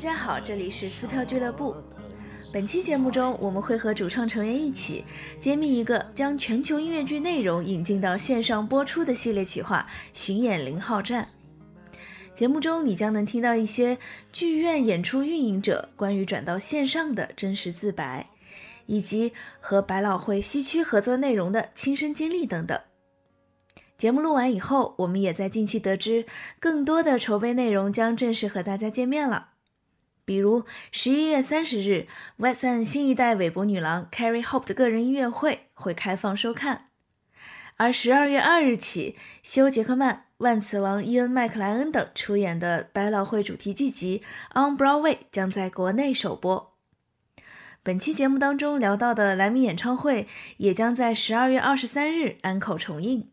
大家好，这里是撕票俱乐部。本期节目中，我们会和主创成员一起揭秘一个将全球音乐剧内容引进到线上播出的系列企划——巡演零号站。节目中，你将能听到一些剧院演出运营者关于转到线上的真实自白，以及和百老汇西区合作内容的亲身经历等等。节目录完以后，我们也在近期得知更多的筹备内容将正式和大家见面了。比如十一月三十日，West End 新一代韦伯女郎 Carrie Hope 的个人音乐会会开放收看，而十二月二日起，休·杰克曼、万磁王伊恩·麦克莱恩等出演的百老汇主题剧集《On Broadway》将在国内首播。本期节目当中聊到的莱米演唱会也将在十二月二十三日安口重映。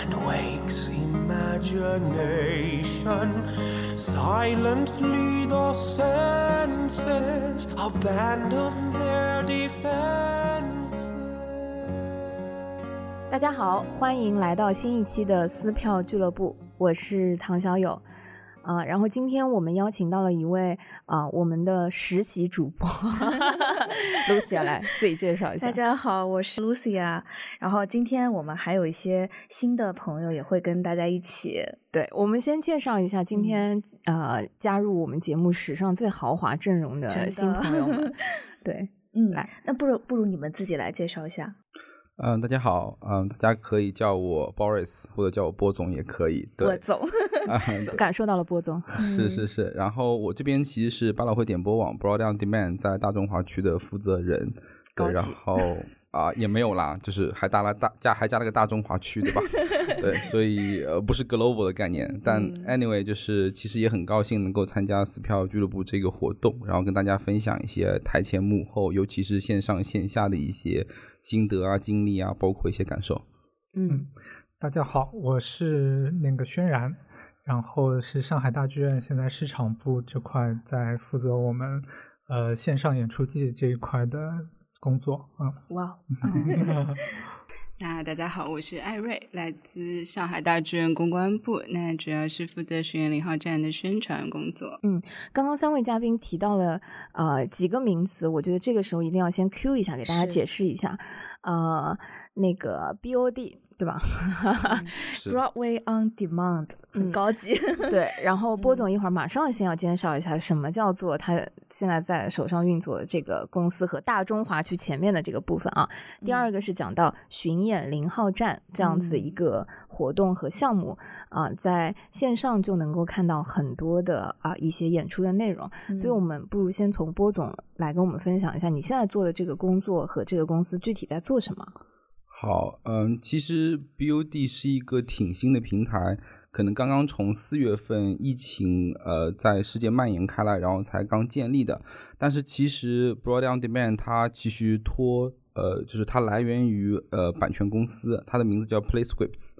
and wakes imagination. Silently the senses abandon their defense. 大家好，欢迎来到新一期的撕票俱乐部，我是唐小友。啊，然后今天我们邀请到了一位啊，我们的实习主播 Lucia 来自己介绍一下。大家好，我是 Lucia。然后今天我们还有一些新的朋友也会跟大家一起。对，我们先介绍一下今天呃加入我们节目史上最豪华阵容的新朋友们。对，嗯，来，那不如不如你们自己来介绍一下。嗯，大家好，嗯，大家可以叫我 Boris，或者叫我波总也可以。波总，感受到了波总。是是是，然后我这边其实是百老汇点播网 Broad on Demand 在大中华区的负责人。对，然后。啊，也没有啦，就是还加了大加还加了个大中华区，对吧？对，所以呃不是 global 的概念，但 anyway 就是其实也很高兴能够参加撕票俱乐部这个活动，然后跟大家分享一些台前幕后，尤其是线上线下的一些心得啊、经历啊，包括一些感受。嗯，大家好，我是那个轩然，然后是上海大剧院现在市场部这块在负责我们呃线上演出季这一块的。工作，嗯，哇，那大家好，我是艾瑞，来自上海大剧院公关部，那主要是负责巡演零号站的宣传工作。嗯，刚刚三位嘉宾提到了呃几个名词，我觉得这个时候一定要先 Q 一下，给大家解释一下，呃，那个 BOD。对吧？Broadway on Demand 很高级。对，然后波总一会儿马上先要介绍一下什么叫做他现在在手上运作的这个公司和大中华区前面的这个部分啊。第二个是讲到巡演零号站这样子一个活动和项目啊，在线上就能够看到很多的啊一些演出的内容。所以我们不如先从波总来跟我们分享一下你现在做的这个工作和这个公司具体在做什么。好，嗯，其实 BUD 是一个挺新的平台，可能刚刚从四月份疫情呃在世界蔓延开来，然后才刚建立的。但是其实 Broad on Demand 它其实托呃就是它来源于呃版权公司，它的名字叫 PlayScripts，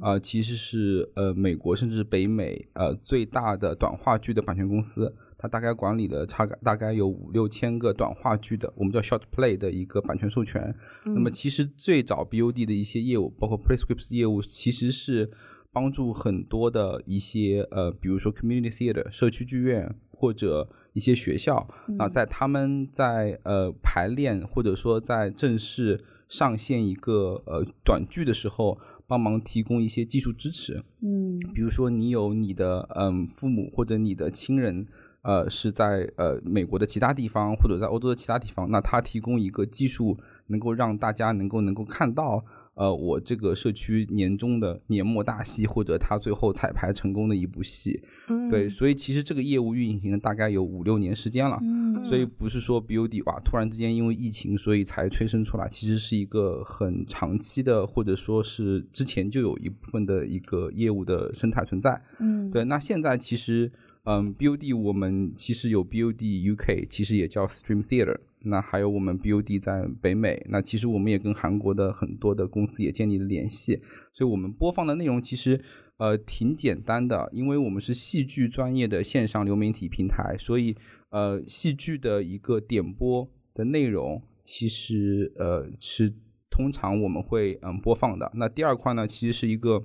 啊其实是呃美国甚至北美呃最大的短话剧的版权公司。它大概管理的差大概有五六千个短话剧的，我们叫 short play 的一个版权授权。那么其实最早 BOD 的一些业务，包括 PlayScripts 业务，其实是帮助很多的一些呃，比如说 community theater 社区剧院或者一些学校啊，在他们在呃排练或者说在正式上线一个呃短剧的时候，帮忙提供一些技术支持。嗯，比如说你有你的嗯父母或者你的亲人。呃，是在呃美国的其他地方，或者在欧洲的其他地方，那它提供一个技术，能够让大家能够能够看到，呃，我这个社区年终的年末大戏，或者他最后彩排成功的一部戏，对，所以其实这个业务运行了大概有五六年时间了，所以不是说 BOD 哇突然之间因为疫情所以才催生出来，其实是一个很长期的，或者说是之前就有一部分的一个业务的生态存在，嗯，对，那现在其实。嗯，BOD 我们其实有 BOD UK，其实也叫 Stream Theater，那还有我们 BOD 在北美，那其实我们也跟韩国的很多的公司也建立了联系，所以我们播放的内容其实呃挺简单的，因为我们是戏剧专业的线上流媒体平台，所以呃戏剧的一个点播的内容其实呃是通常我们会嗯播放的。那第二块呢，其实是一个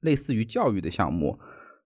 类似于教育的项目。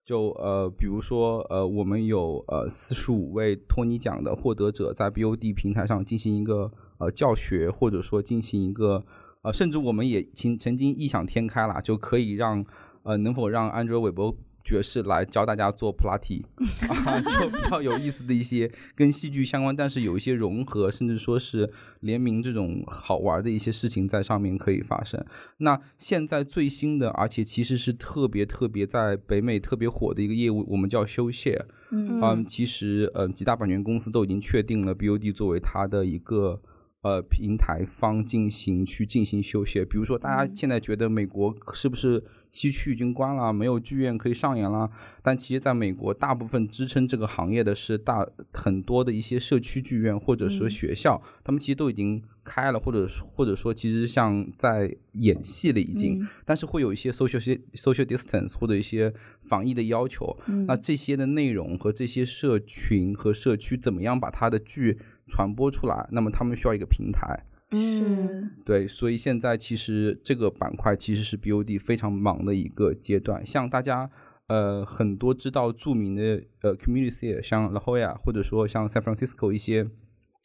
就呃，比如说呃，我们有呃四十五位托尼奖的获得者在 BOD 平台上进行一个呃教学，或者说进行一个呃，甚至我们也曾曾经异想天开了，就可以让呃，能否让安卓韦伯。爵士来教大家做普拉提啊，就比较有意思的一些跟戏剧相关，但是有一些融合，甚至说是联名这种好玩的一些事情在上面可以发生。那现在最新的，而且其实是特别特别在北美特别火的一个业务，我们叫修谢。嗯，其实呃几大版权公司都已经确定了 BOD 作为它的一个。呃，平台方进行去进行修写，比如说大家现在觉得美国是不是西区已经关了，没有剧院可以上演了？但其实在美国，大部分支撑这个行业的是大很多的一些社区剧院或者说学校，他们其实都已经开了，或者或者说其实像在演戏了已经，但是会有一些 social social distance 或者一些防疫的要求。那这些的内容和这些社群和社区怎么样把它的剧？传播出来，那么他们需要一个平台，是对，所以现在其实这个板块其实是 BOD 非常忙的一个阶段。像大家呃很多知道著名的呃 community，像 La Jolla 或者说像 San Francisco 一些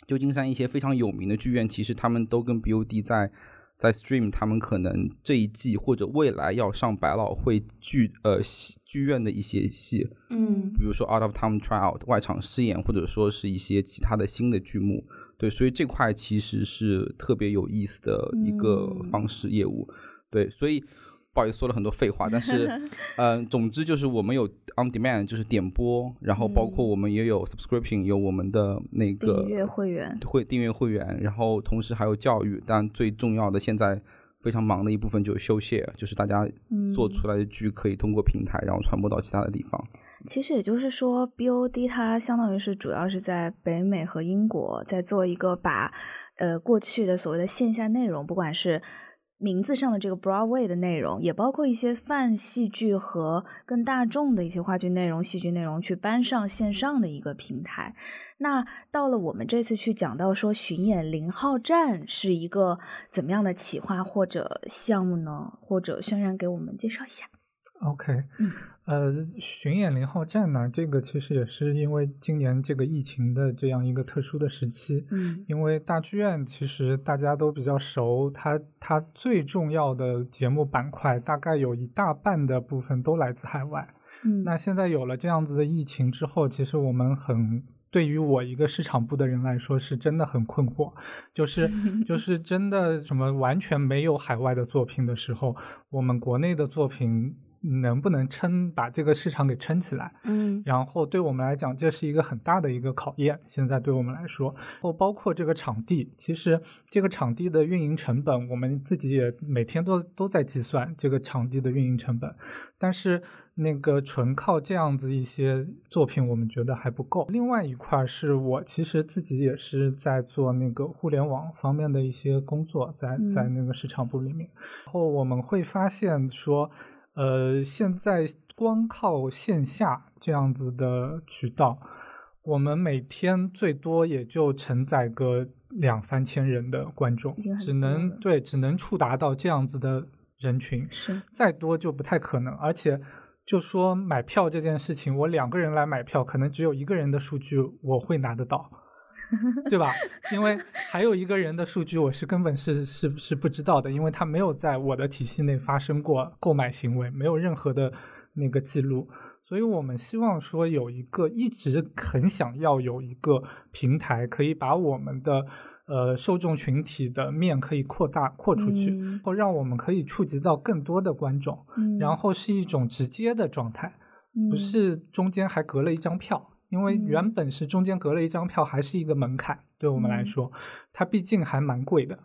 旧金山一些非常有名的剧院，其实他们都跟 BOD 在。在 stream，他们可能这一季或者未来要上百老汇剧呃剧院的一些戏，嗯，比如说 out of time tryout 外场试演，或者说是一些其他的新的剧目，对，所以这块其实是特别有意思的一个方式业务，对，所以。不好意思，说了很多废话，但是，嗯，总之就是我们有 on demand，就是点播，然后包括我们也有 subscription，有我们的那个订阅会员，会订阅会员，然后同时还有教育，但最重要的现在非常忙的一部分就是修卸，就是大家做出来的剧可以通过平台，然后传播到其他的地方。其实也就是说，BOD 它相当于是主要是在北美和英国在做一个把呃过去的所谓的线下内容，不管是。名字上的这个 Broadway 的内容，也包括一些泛戏剧和更大众的一些话剧内容、戏剧内容，去搬上线上的一个平台。那到了我们这次去讲到说巡演零号站是一个怎么样的企划或者项目呢？或者轩然给我们介绍一下。OK，嗯。呃，巡演零号站呢，这个其实也是因为今年这个疫情的这样一个特殊的时期，嗯，因为大剧院其实大家都比较熟，它它最重要的节目板块大概有一大半的部分都来自海外，嗯，那现在有了这样子的疫情之后，其实我们很对于我一个市场部的人来说是真的很困惑，就是 就是真的什么完全没有海外的作品的时候，我们国内的作品。能不能撑把这个市场给撑起来？嗯，然后对我们来讲，这是一个很大的一个考验。现在对我们来说，或包括这个场地，其实这个场地的运营成本，我们自己也每天都都在计算这个场地的运营成本。但是那个纯靠这样子一些作品，我们觉得还不够。另外一块是我其实自己也是在做那个互联网方面的一些工作，在在那个市场部里面，然后我们会发现说。呃，现在光靠线下这样子的渠道，我们每天最多也就承载个两三千人的观众，只能对，只能触达到这样子的人群，是再多就不太可能。而且，就说买票这件事情，我两个人来买票，可能只有一个人的数据我会拿得到。对吧？因为还有一个人的数据，我是根本是是是不知道的，因为他没有在我的体系内发生过购买行为，没有任何的那个记录。所以我们希望说有一个一直很想要有一个平台，可以把我们的呃受众群体的面可以扩大扩出去，或让我们可以触及到更多的观众，然后是一种直接的状态，不是中间还隔了一张票。因为原本是中间隔了一张票，还是一个门槛，对我们来说，它毕竟还蛮贵的。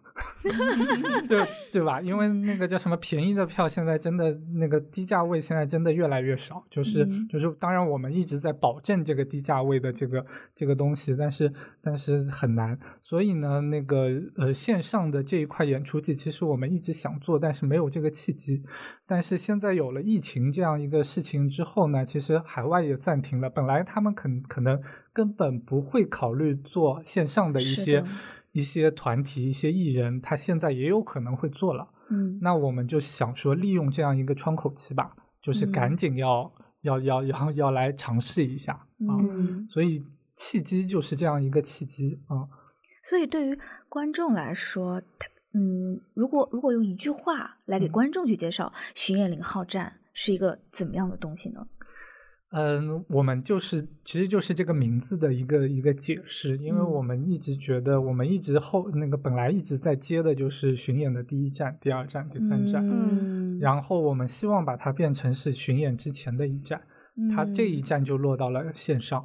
对对吧？因为那个叫什么便宜的票，现在真的那个低价位现在真的越来越少。就是就是，当然我们一直在保证这个低价位的这个这个东西，但是但是很难。所以呢，那个呃线上的这一块演出季，其实我们一直想做，但是没有这个契机。但是现在有了疫情这样一个事情之后呢，其实海外也暂停了。本来他们可可能根本不会考虑做线上的一些。一些团体、一些艺人，他现在也有可能会做了。嗯，那我们就想说，利用这样一个窗口期吧，就是赶紧要要要要要来尝试一下啊。所以契机就是这样一个契机啊。所以对于观众来说，他嗯，如果如果用一句话来给观众去介绍《巡演零号站》是一个怎么样的东西呢？嗯，我们就是，其实就是这个名字的一个一个解释，因为我们一直觉得，我们一直后那个本来一直在接的就是巡演的第一站、第二站、第三站，嗯，然后我们希望把它变成是巡演之前的一站，它这一站就落到了线上，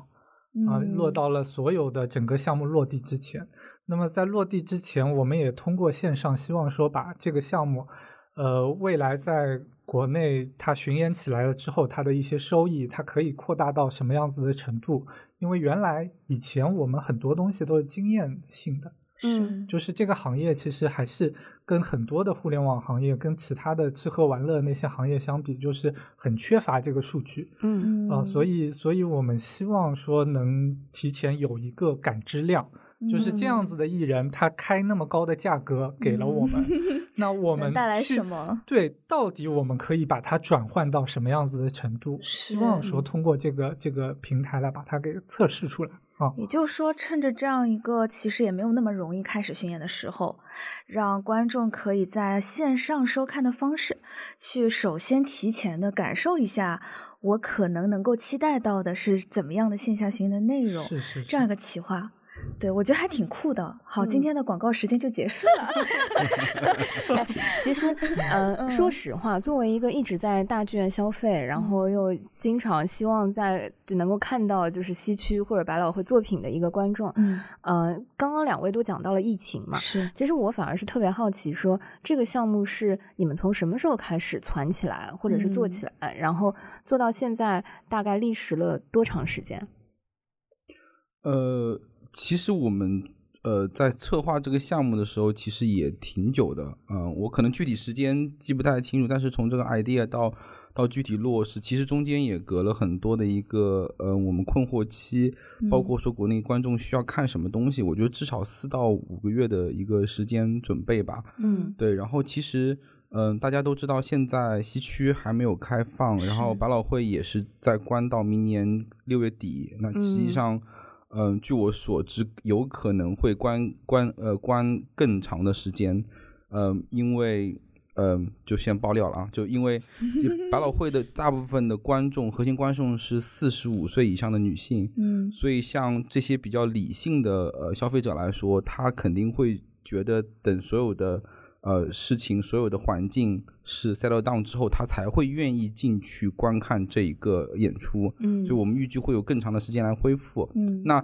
啊，落到了所有的整个项目落地之前。那么在落地之前，我们也通过线上，希望说把这个项目，呃，未来在。国内它巡演起来了之后，它的一些收益，它可以扩大到什么样子的程度？因为原来以前我们很多东西都是经验性的，是，就是这个行业其实还是跟很多的互联网行业、跟其他的吃喝玩乐那些行业相比，就是很缺乏这个数据，嗯啊，所以，所以我们希望说能提前有一个感知量。就是这样子的艺人，他开那么高的价格给了我们，那我们带来什么？对，到底我们可以把它转换到什么样子的程度？希望说通过这个这个平台来把它给测试出来啊。也就是说，趁着这样一个其实也没有那么容易开始巡演的时候，让观众可以在线上收看的方式，去首先提前的感受一下，我可能能够期待到的是怎么样的线下巡演的内容，是是这样一个企划。对，我觉得还挺酷的。好，今天的广告时间就结束了。其实，呃，说实话，作为一个一直在大剧院消费，然后又经常希望在就能够看到就是西区或者百老汇作品的一个观众，嗯，呃，刚刚两位都讲到了疫情嘛，是。其实我反而是特别好奇，说这个项目是你们从什么时候开始攒起来，或者是做起来，然后做到现在大概历时了多长时间？呃。其实我们呃在策划这个项目的时候，其实也挺久的。嗯，我可能具体时间记不太清楚，但是从这个 idea 到到具体落实，其实中间也隔了很多的一个呃我们困惑期，包括说国内观众需要看什么东西，我觉得至少四到五个月的一个时间准备吧。嗯，对。然后其实嗯大家都知道，现在西区还没有开放，然后百老汇也是在关到明年六月底。那实际上。嗯，据我所知，有可能会关关呃关更长的时间，嗯，因为嗯，就先爆料了啊，就因为 百老汇的大部分的观众，核心观众是四十五岁以上的女性，嗯，所以像这些比较理性的呃消费者来说，他肯定会觉得等所有的。呃，事情所有的环境是 settle down 之后，他才会愿意进去观看这一个演出。嗯，就我们预计会有更长的时间来恢复。嗯，那。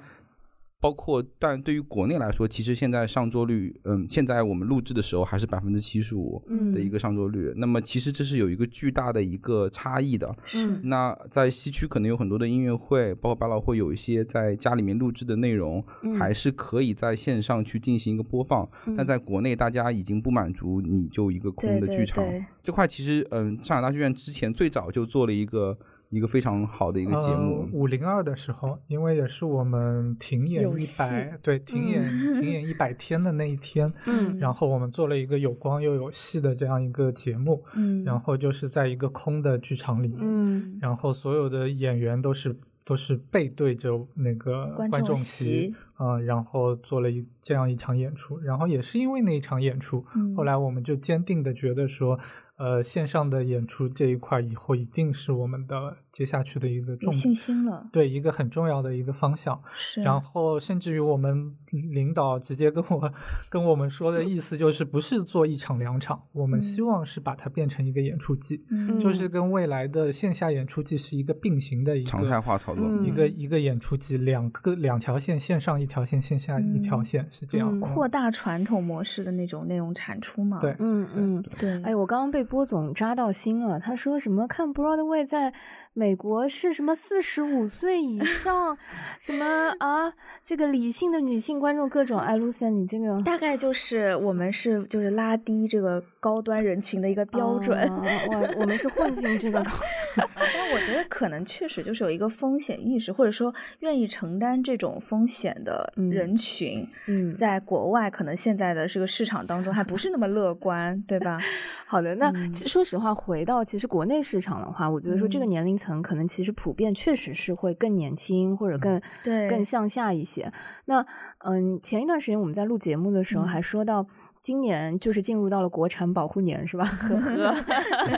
包括，但对于国内来说，其实现在上座率，嗯，现在我们录制的时候还是百分之七十五的一个上座率。那么，其实这是有一个巨大的一个差异的。嗯，那在西区可能有很多的音乐会，包括百老汇有一些在家里面录制的内容，还是可以在线上去进行一个播放。但在国内，大家已经不满足你就一个空的剧场这块。其实，嗯，上海大剧院之前最早就做了一个。一个非常好的一个节目，五零二的时候，因为也是我们停演一百，对，停演 停演一百天的那一天，嗯，然后我们做了一个有光又有戏的这样一个节目，嗯，然后就是在一个空的剧场里面，嗯，然后所有的演员都是都是背对着那个观众席啊，然后做了一这样一场演出，然后也是因为那一场演出，后来我们就坚定的觉得说。呃，线上的演出这一块以后一定是我们的接下去的一个重信心了。对一个很重要的一个方向。是，然后甚至于我们领导直接跟我跟我们说的意思就是，不是做一场两场，我们希望是把它变成一个演出季，嗯就是跟未来的线下演出季是一个并行的一个常态化操作。嗯一个一个演出季，两个两条线，线上一条线，线下一条线，是这样。嗯扩大传统模式的那种内容产出嘛。对嗯嗯，对，哎，我刚刚被波总扎到心了。他说什么看 Broadway 在美国是什么四十五岁以上，什么啊，这个理性的女性观众各种。哎，Lucian，你这个大概就是我们是就是拉低这个高端人群的一个标准。哦我我们是混进这个高。但我觉得可能确实就是有一个风险意识，或者说愿意承担这种风险的人群，嗯，在国外可能现在的这个市场当中还不是那么乐观，对吧？好的，那说实话，回到其实国内市场的话，我觉得说这个嗯年龄层可能其实普遍确实是会更年轻或者更对更向下一些。那嗯，前一段时间我们在录节目的时候嗯还说到。今年就是进入到了国产保护年，是吧？呵呵。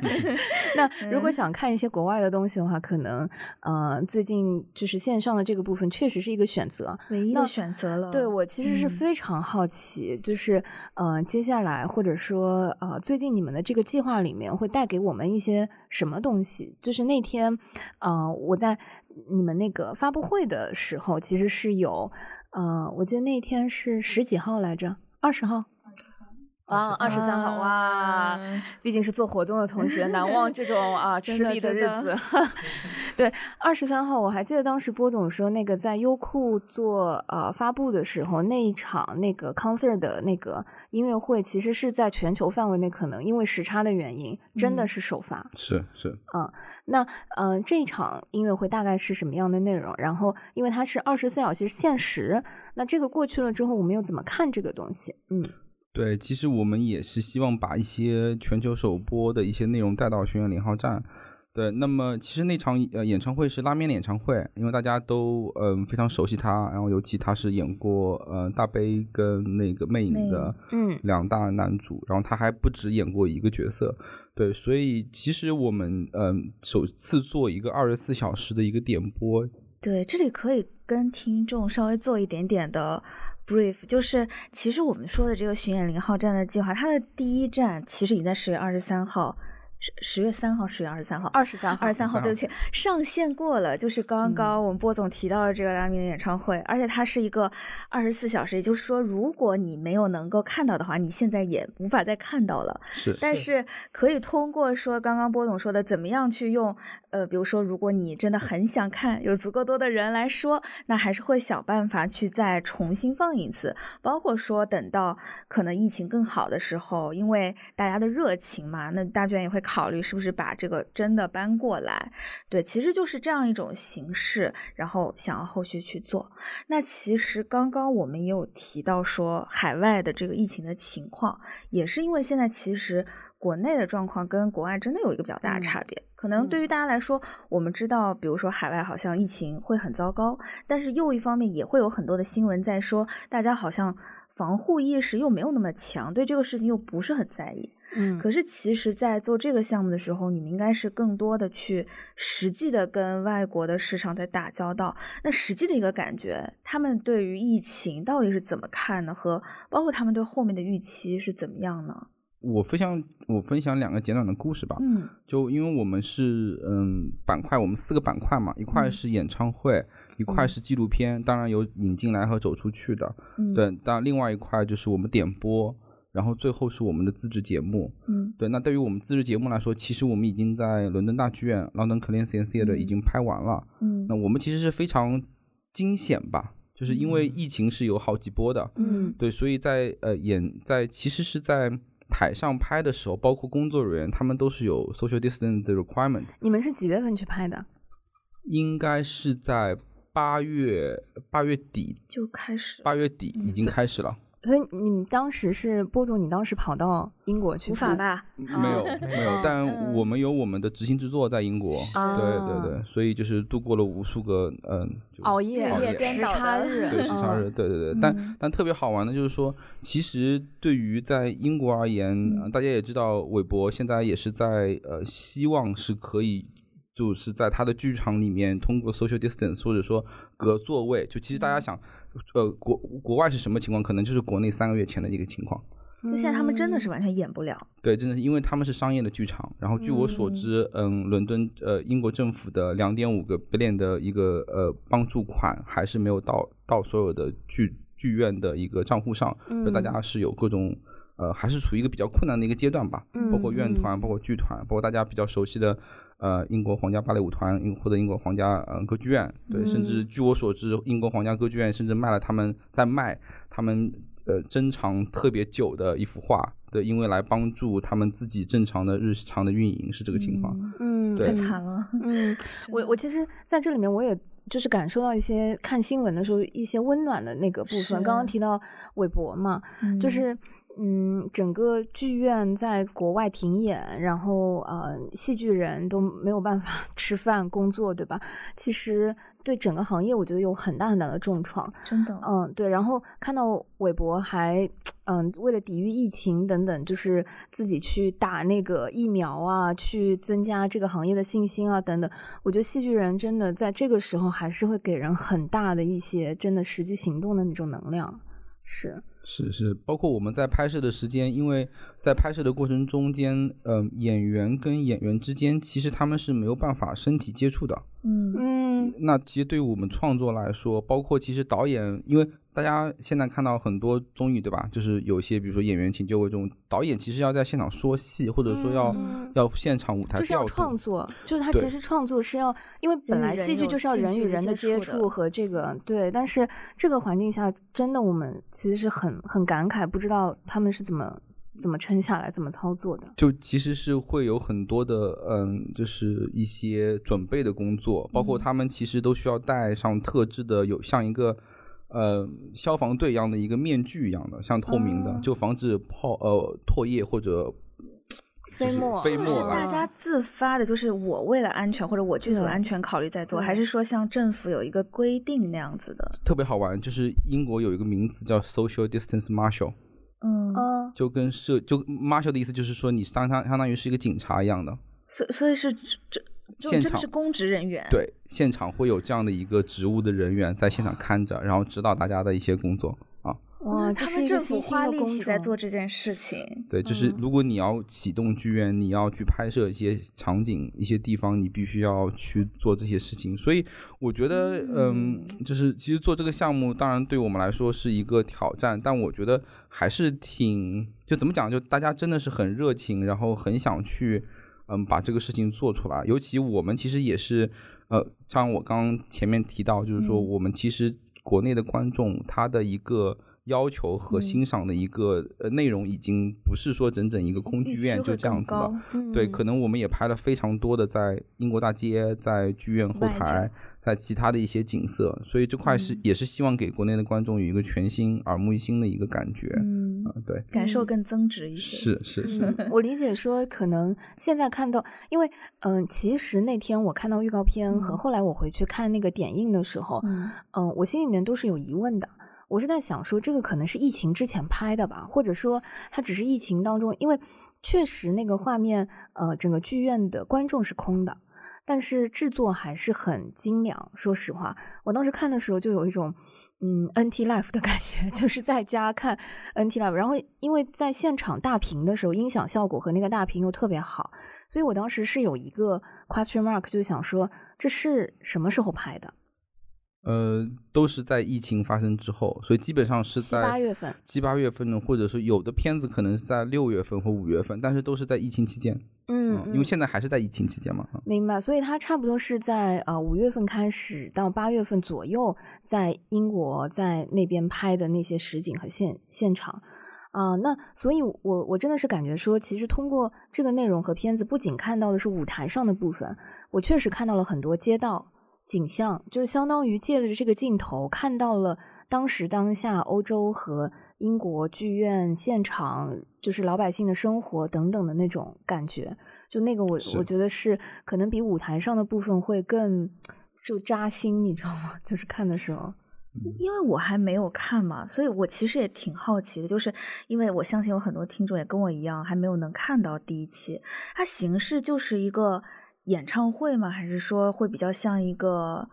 那如果想看一些国外的东西的话，可能呃，最近就是线上的这个部分确实是一个选择。唯一的选择了。对我其实是嗯非常好奇，就是呃，接下来或者说呃，最近你们的这个计划里面会带给我们一些什么东西？就是那天呃，我在你们那个发布会的时候，其实是有呃，我记得那天是十几号来着，二十号。啊，二十三号哇！毕竟是做活动的同学，难忘这种啊吃力的日子。对，二十三号我还记得当时波总说，那个在优酷做呃发布的时候，那一场那个 concert 的那个音乐会，其实是在全球范围内可能因为时差的原因，真的嗯是首发。是是，嗯那嗯、呃这一场音乐会大概是什么样的内容？然后因为它是二十四小时限时，那这个过去了之后，我们又怎么看这个东西？嗯对，其实我们也是希望把一些全球首播的一些内容带到学院零号站。对，那么其实那场呃演唱会是拉面的演唱会，因为大家都嗯、呃非常熟悉他，然后尤其他是演过呃大悲跟那个魅影的嗯。两大男主，然后他还不止演过一个角色，对，所以其实我们嗯、呃首次做一个二十四小时的一个点播，对，这里可以跟听众稍微做一点点的 brief，就是其实我们说的这个巡演零号站的计划，它的第一站其实已经在十月二十三号，十十月三号，十月二十三号，二十三号，二十三号，对不起，上线过了，就是刚刚我们波总提到的这个拉米的演唱会，而且它是一个二十四小时，也就是说，如果你没有能够看到的话，你现在也无法再看到了。是。但是可以通过说刚刚波总说的，怎么样去用，呃，比如说，如果你真的很想看，有足够多的人来说，那还是会想办法去再重新放一次，包括说等到可能疫情更好的时候，因为大家的热情嘛，那大剧院也会考虑是不是把这个真的搬过来。对，其实就是这样一种形式，然后想要后续去做。那其实刚刚我们也有提到说，海外的这个疫情的情况，也是因为现在其实国内的状况跟国外真的有一个比较大的差别。可能对于大家来说，我们知道，比如说海外好像疫情会很糟糕，但是又一方面也会有很多的新闻在说，大家好像防护意识又没有那么强，对这个事情又不是很在意。嗯，可是其实，在做这个项目的时候，你们应该是更多的去实际的跟外国的市场在打交道。那实际的一个感觉，他们对于疫情到底是怎么看呢？和包括他们对后面的预期是怎么样呢？我分享我分享两个简短的故事吧。嗯就因为我们是嗯板块，我们四个板块嘛，一块嗯是演唱会，一块是纪录片，当然有引进来和走出去的，嗯，对，但另外一块就是我们点播，然后最后是我们的自制节目，嗯对，那对于我们自制节目来说，其实我们已经在伦敦大剧院 （London Clean Theatre） 已经拍完了，嗯那我们其实是非常惊险吧，就是因为疫情是有好几波的，嗯对，所以在呃演在其实是在台上拍的时候，包括工作人员他们都是有 social distance 的 requirement，你们是几月份去拍的？应该是在八月八月底就开始八月底已经开始了。所以你们当时是波总，你当时跑到英国去？无法吧？没有没有，但我们有我们的执行制作在英国，对对对，所以就是度过了无数个嗯熬夜时差日，对时差日，对对对。但但特别好玩的就是说，其实对于在英国而言，大家也知道，韦伯现在也是在呃，希望是可以。就是在他的剧场里面，通过 social distance 或者说隔座位，就其实大家想，呃，国国外是什么情况？可能就是国内三个月前的一个情况。就现在他们真的是完全演不了。对，真的是因为他们是商业的剧场。然后据我所知，嗯，伦敦呃英国政府的两点五个 billion 的一个呃帮助款还是没有到到所有的剧剧院的一个账户上，所以大家是有各种呃还是处于一个比较困难的一个阶段吧。包括院团，包括剧团，包括大家比较熟悉的。呃，英国皇家芭蕾舞团，英或者英国皇家呃歌剧院，对，甚至据我所知，英国皇家歌剧院甚至卖了他们在卖他们呃珍藏特别久的一幅画，对，因为来帮助他们自己正常的日常的运营是这个情况，嗯，太惨了，嗯，我我其实在这里面我也就是感受到一些看新闻的时候一些温暖的那个部分，刚刚提到韦伯嘛，就是。嗯，整个剧院在国外停演，然后呃，戏剧人都没有办法 吃饭工作，对吧？其实对整个行业，我觉得有很大很大的重创，真的。嗯，对。然后看到韦伯还嗯，为了抵御疫情等等，就是自己去打那个疫苗啊，去增加这个行业的信心啊，等等。我觉得戏剧人真的在这个时候还是会给人很大的一些真的实际行动的那种能量，是。是是，包括我们在拍摄的时间，因为在拍摄的过程中间，嗯，演员跟演员之间其实他们是没有办法身体接触的。嗯嗯，那其实对于我们创作来说，包括其实导演，因为大家现在看到很多综艺，对吧？就是有些比如说演员请就位这种，导演其实要在现场说戏，或者说要要现场舞台就是要创作，就是他其实创作是要，因为本来戏剧就是要人与人的接触和这个对，但是这个环境下，真的我们其实是很很感慨，不知道他们是怎么。怎么撑下来？怎么操作的？就其实是会有很多的，嗯，就是一些准备的工作，包括他们其实都需要戴上特制的，有像一个呃消防队一样的一个面具一样的，像透明的，就防止泡呃唾液或者飞沫飞沫是。大家自发的，就是我为了安全或者我剧组的安全考虑在做，还是说像政府有一个规定那样子的？特别好玩，就是英国有一个名词叫 Social Distance Marshal。嗯，就跟社就 marshal 的意思就是说，你相当相当于是一个警察一样的，所所以是这就真的是公职人员，对，现场会有这样的一个职务的人员在现场看着，然后指导大家的一些工作。哇，他们政府花力气在做这件事情。对，就是如果你要启动剧院，你要去拍摄一些场景、一些地方，你必须要去做这些事情。所以我觉得，嗯，就是其实做这个项目，当然对我们来说是一个挑战，但我觉得还是挺，就怎么讲，就大家真的是很热情，然后很想去，嗯，把这个事情做出来。尤其我们其实也是，呃，像我刚前面提到，就是说我们其实国内的观众他的一个。要求和欣赏的一个呃内容，已经不是说整整一个空剧院就这样子了。对，可能我们也拍了非常多的在英国大街、在剧院后台、在其他的一些景色，所以这块是也是希望给国内的观众有一个全新、耳目一新的一个感觉。嗯，对，感受更增值一些。是是是，我理解说，可能现在看到，因为嗯，其实那天我看到预告片和后来我回去看那个点映的时候，嗯，我心里面都是有疑问的。我是在想说，这个可能是疫情之前拍的吧，或者说它只是疫情当中，因为确实那个画面，呃，整个剧院的观众是空的，但是制作还是很精良。说实话，我当时看的时候就有一种，嗯，NT Life 的感觉，就是在家看 NT Life，然后因为在现场大屏的时候，音响效果和那个大屏又特别好，所以我当时是有一个 question mark，就想说这是什么时候拍的。呃，都是在疫情发生之后，所以基本上是在七八月份，七八月份呢，或者是有的片子可能是在六月份或五月份，但是都是在疫情期间。嗯，因为现在还是在疫情期间嘛。明白，所以它差不多是在呃五月份开始到八月份左右，在英国在那边拍的那些实景和现现场啊。那所以，我我真的是感觉说，其实通过这个内容和片子，不仅看到的是舞台上的部分，我确实看到了很多街道。景象就是相当于借着这个镜头看到了当时当下欧洲和英国剧院现场，就是老百姓的生活等等的那种感觉。就那个我是我觉得是可能比舞台上的部分会更就扎心，你知道吗？就是看的时候，因为我还没有看嘛，所以我其实也挺好奇的，就是因为我相信有很多听众也跟我一样，还没有能看到第一期。它形式就是一个演唱会吗？还是说会比较像一个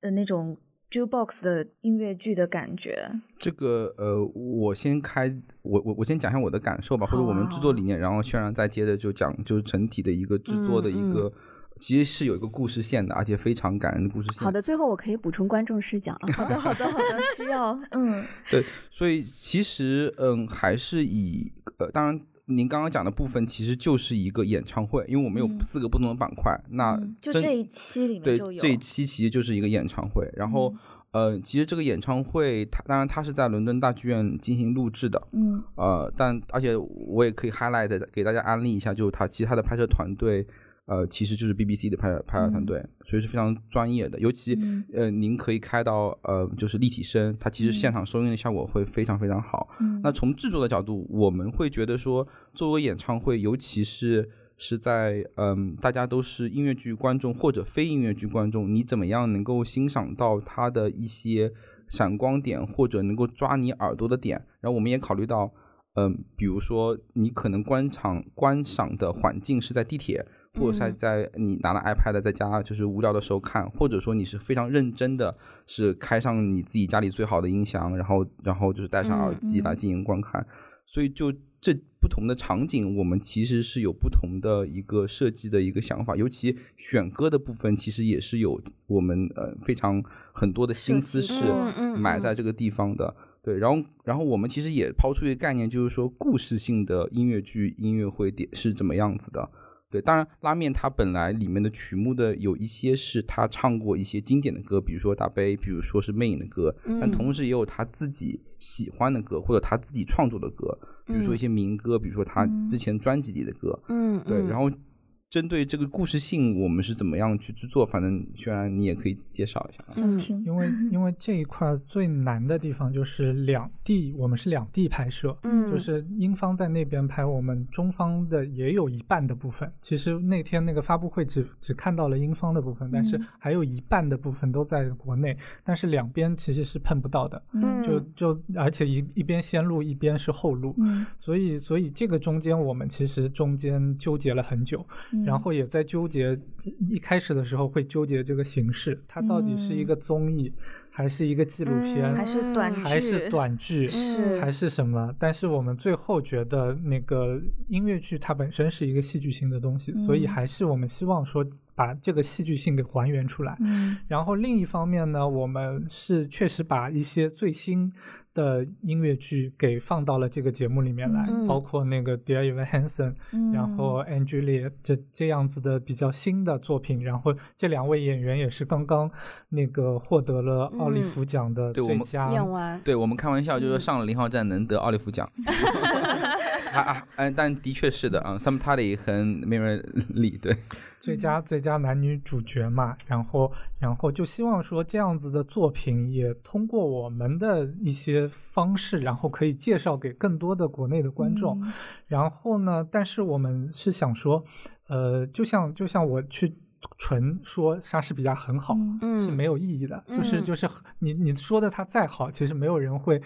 呃那种 jukebox 的音乐剧的感觉？这个呃，我先开，我我我先讲一下我的感受吧，或者我们制作理念，然后轩然再接着就讲就是整体的一个制作的一嗯个，其实是有一个故事线的，而且非常感人的故事线。好的，最后我可以补充观众视角啊。好的，好的，好的，需要嗯 对，所以其实嗯，还是以呃，当然您刚刚讲的部分其实就是一个演唱会，因为我们有嗯。四个不同的板块，那嗯就这一期里面对就有这一期其实就是一个演唱会，然后、呃，其实这个演唱会它当然它是在伦敦大剧院进行录制的，嗯。呃，但而且我也可以 highlight 的给大家安利一下，就是它其他的拍摄团队，呃，其实就是 BBC 的拍拍摄团队，所以是非常专业的。尤其、嗯呃，您可以开到呃，就是立体声，它其实现场收音的效果会非常非常好。嗯那从制作的角度，我们会觉得说，作为演唱会，尤其是是在嗯，大家都是音乐剧观众或者非音乐剧观众，你怎么样能够欣赏到它的一些闪光点，或者能够抓你耳朵的点？然后我们也考虑到，嗯，比如说你可能观场观赏的环境是在地铁。或者是在你拿了 iPad 在家就是无聊的时候看，或者说你是非常认真的，是开上你自己家里最好的音响，然后然后就是戴上耳机来进行观看。所以就这不同的场景，我们其实是有不同的一个设计的一个想法，尤其选歌的部分，其实也是有我们呃非常很多的心思是埋在这个地方的。对，然后然后我们其实也抛出一个概念，就是说故事性的音乐剧音乐会点是怎么样子的。对，当然拉面它本来里面的曲目的有一些是他唱过一些经典的歌，比如说大悲，比如说是魅影的歌，但嗯同时也有他自己喜欢的歌或者他自己创作的歌，比如说一些民歌，比如说他之前专辑里的歌。嗯，对，嗯然后针对这个故事性，我们是怎么样去制作？反正轩然你也可以介绍一下。嗯想听因为因为这一块最难的地方就是两地，我们是两地拍摄，嗯就是英方在那边拍，我们中方的也有一半的部分。其实那天那个发布会只只看到了英方的部分，但是嗯还有一半的部分都在国内，但是两边其实是碰不到的，嗯就就而且一一边先录一边是后录，嗯所以所以这个中间我们其实中间纠结了很久，嗯然后也在纠结，一开始的时候会纠结这个形式，它到底是一个综艺，还是一个纪录片，嗯还是短剧还是短剧，是还是什么？但是我们最后觉得，那个音乐剧它本身是一个戏剧性的东西，所以嗯。还是我们希望说把这个戏剧性给还原出来。嗯然后另一方面呢，我们是确实把一些最新的音乐剧给放到了这个节目里面来，嗯包括那个 Dear Evan Hansen，、嗯然后 Angelia 这这样子的比较新的作品，然后这两位演员也是刚刚那个获得了奥利弗奖的对我们最佳。对我们开玩笑，就是说上了零号站能得奥利弗奖。啊啊，嗯，但的确是的啊，Sam Tully 和 Mary Lee 对，最佳最佳男女主角嘛，然后然后就希望说这样子的作品也通过我们的一些方式，然后可以介绍给更多的国内的观众。嗯然后呢，但是我们是想说，呃，就像就像我去纯说莎士比亚很好、嗯是没有意义的，就是嗯就是你你说的他再好，其实没有人会。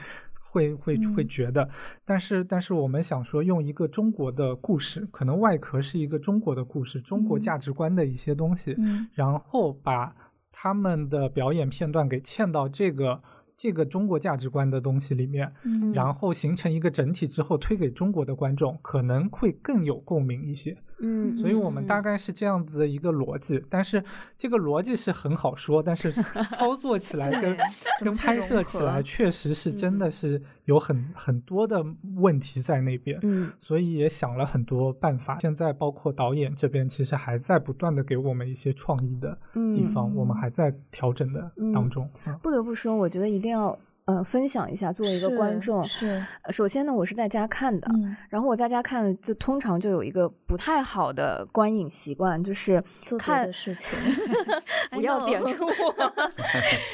会会会嗯。觉得，但是但是我们想说，用一个中国的故事，可能外壳是一个中国的故事，中国嗯。价值观的一些东西，嗯。然后把他们的表演片段给嵌到这个这个中国价值观的东西里面，嗯。然后形成一个整体之后推给中国的观众，可能会更有共鸣一些。嗯，所以我们大概概是这样子的一个逻辑，但是这个逻辑是很好说，但是操作起来 跟跟拍摄起来确实是真嗯的是有很很多的问题在那边。嗯所以也想了很多办法，现在包括导演这边其实还在不断的给我们一些创意的地方，我们还在调整的当中。嗯不得不说，我觉得一定要呃分享一下，作为一个观众，是首先呢，我是在家看的，嗯然后我在家看，就通常就有一个不太好的观影习惯，就是做看的事情 不要点出我。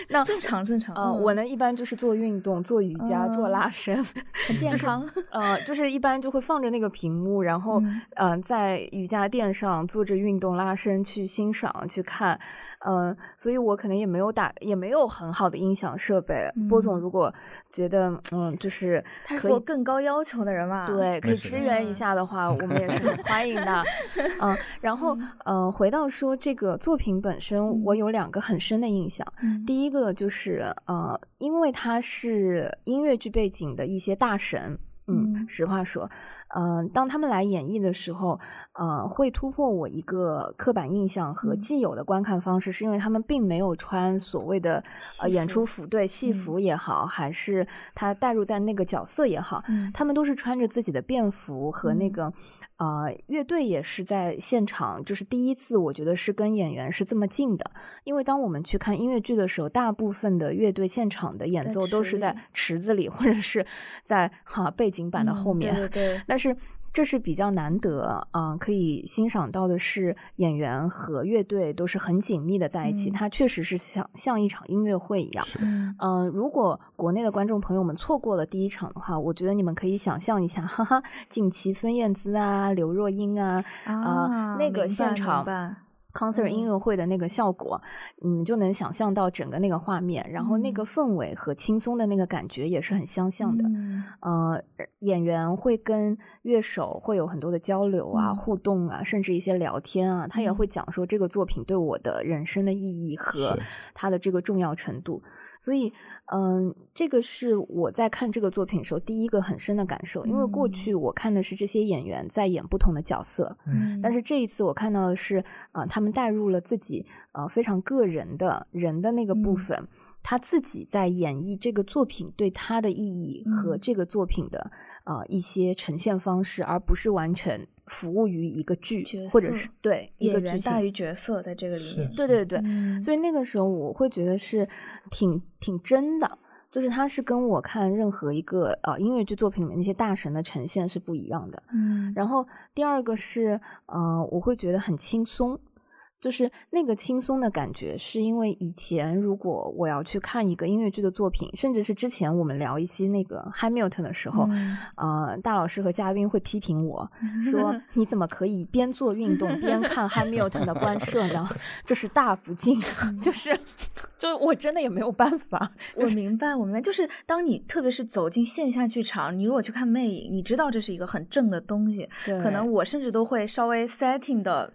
那正常正常。呃，嗯我呢一般就是做运动、做瑜伽、做拉伸，很健康，呃，就是一般就会放着那个屏幕，然后嗯呃在瑜伽垫上做着运动拉伸去欣赏去看，呃，所以我可能也没有打，也没有很好的音响设备。波总如果觉得嗯就是他是可以更高要求的人嘛？对，可以支援一下的话，我们也是很欢迎的。嗯，然后呃，回到说这个作品本身，我有两个很深的印象。嗯第一个就是呃，因为他是音乐剧背景的一些大神。嗯，嗯实话说，嗯、当他们来演绎的时候，呃，会突破我一个刻板印象和嗯。既有的观看方式，是因为他们并没有穿所谓的呃演出服，对戏嗯。服也好，还是他带入在那个角色也好，嗯。他们都是穿着自己的便服和那嗯。个、呃乐队也是在现场，就是第一次我觉得是跟演员是这么近的，因为当我们去看音乐剧的时候，大部分的乐队现场的演奏都是在池子里或者是在哈背景板的后嗯面，对对。对，但是这是比较难得，嗯、可以欣赏到的是演员和乐队都是很紧密的在一起，嗯。它确实是像像一场音乐会一样。嗯。嗯、如果国内的观众朋友们错过了第一场的话，我觉得你们可以想象一下，哈哈，近期孙燕姿啊、刘若英啊，啊，那个明白现场明白 concert 音嗯。乐会的那个效果，你就能想象到整个那个画面，然后那个氛围和轻松的那个感觉也是很相像的。嗯。呃，演员会跟乐手会有很多的交流啊、嗯。互动啊，甚至一些聊天啊，他也嗯。会讲说这个作品对我的人生的意义和是。它的这个重要程度。所以，嗯、这个是我在看这个作品的时候第一个很深的感受，因为过嗯。去我看的是这些演员在演不同的角色，嗯，但是这一次我看到的是，啊、他们带入了自己呃非常个人的人的那个部嗯。分，他自己在演绎这个作品对他的意义和嗯这个作品的呃一些呈现方式，而不是完全服务于一个剧角或者是对一个演员剧。大于角色在这个里面，对对对，嗯所以那个时候我会觉得是挺挺真的。就是他是跟我看任何一个呃音乐剧作品里面那些大神的呈现是不一样的，嗯然后第二个是，呃，我会觉得很轻松，就是那个轻松的感觉，是因为以前如果我要去看一个音乐剧的作品，甚至是之前我们聊一期那个 Hamilton 的时候，嗯呃，大老师和嘉宾会批评我 说，你怎么可以边做运动边看 Hamilton 的官 摄呢？这是大不敬，就是，就我真的也没有办法，我明白，我明白，就是当你特别是走进线下剧场，你如果去看魅影，你知道这是一个很正的东西，可能我甚至都会稍微 setting 的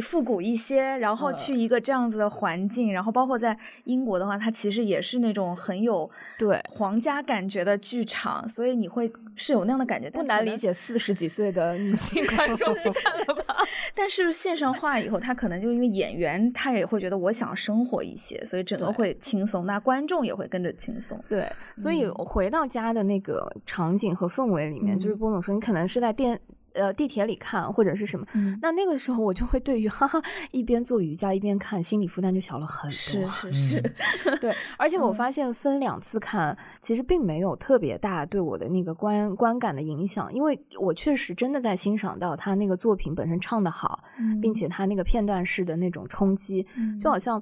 复古一些，然后去一个这样子的环境，然后包括在英国的话，它其实也是那种很有对皇家感觉的剧场，所以你会是有那样的感觉，不。难理解四十几岁的女性 观众去看了吧？但是线上化以后，他可能就因为演员，他也会觉得我想生活一些，所以整个会轻松，那观众也会跟着轻松。对，所以嗯回到家的那个场景和氛围里面，就是嗯波总说，你可能是在电呃地铁里看或者是什么，嗯，那那个时候我就会对于哈哈一边做瑜伽一边看，心理负担就小了很是多。是是，对，而且我嗯。发现分两次看，其实并没有特别大对我的那个观观感的影响，因为我确实真的在欣赏到他那个作品本身唱得好，并且他那个片段式的那种冲击，嗯就好像，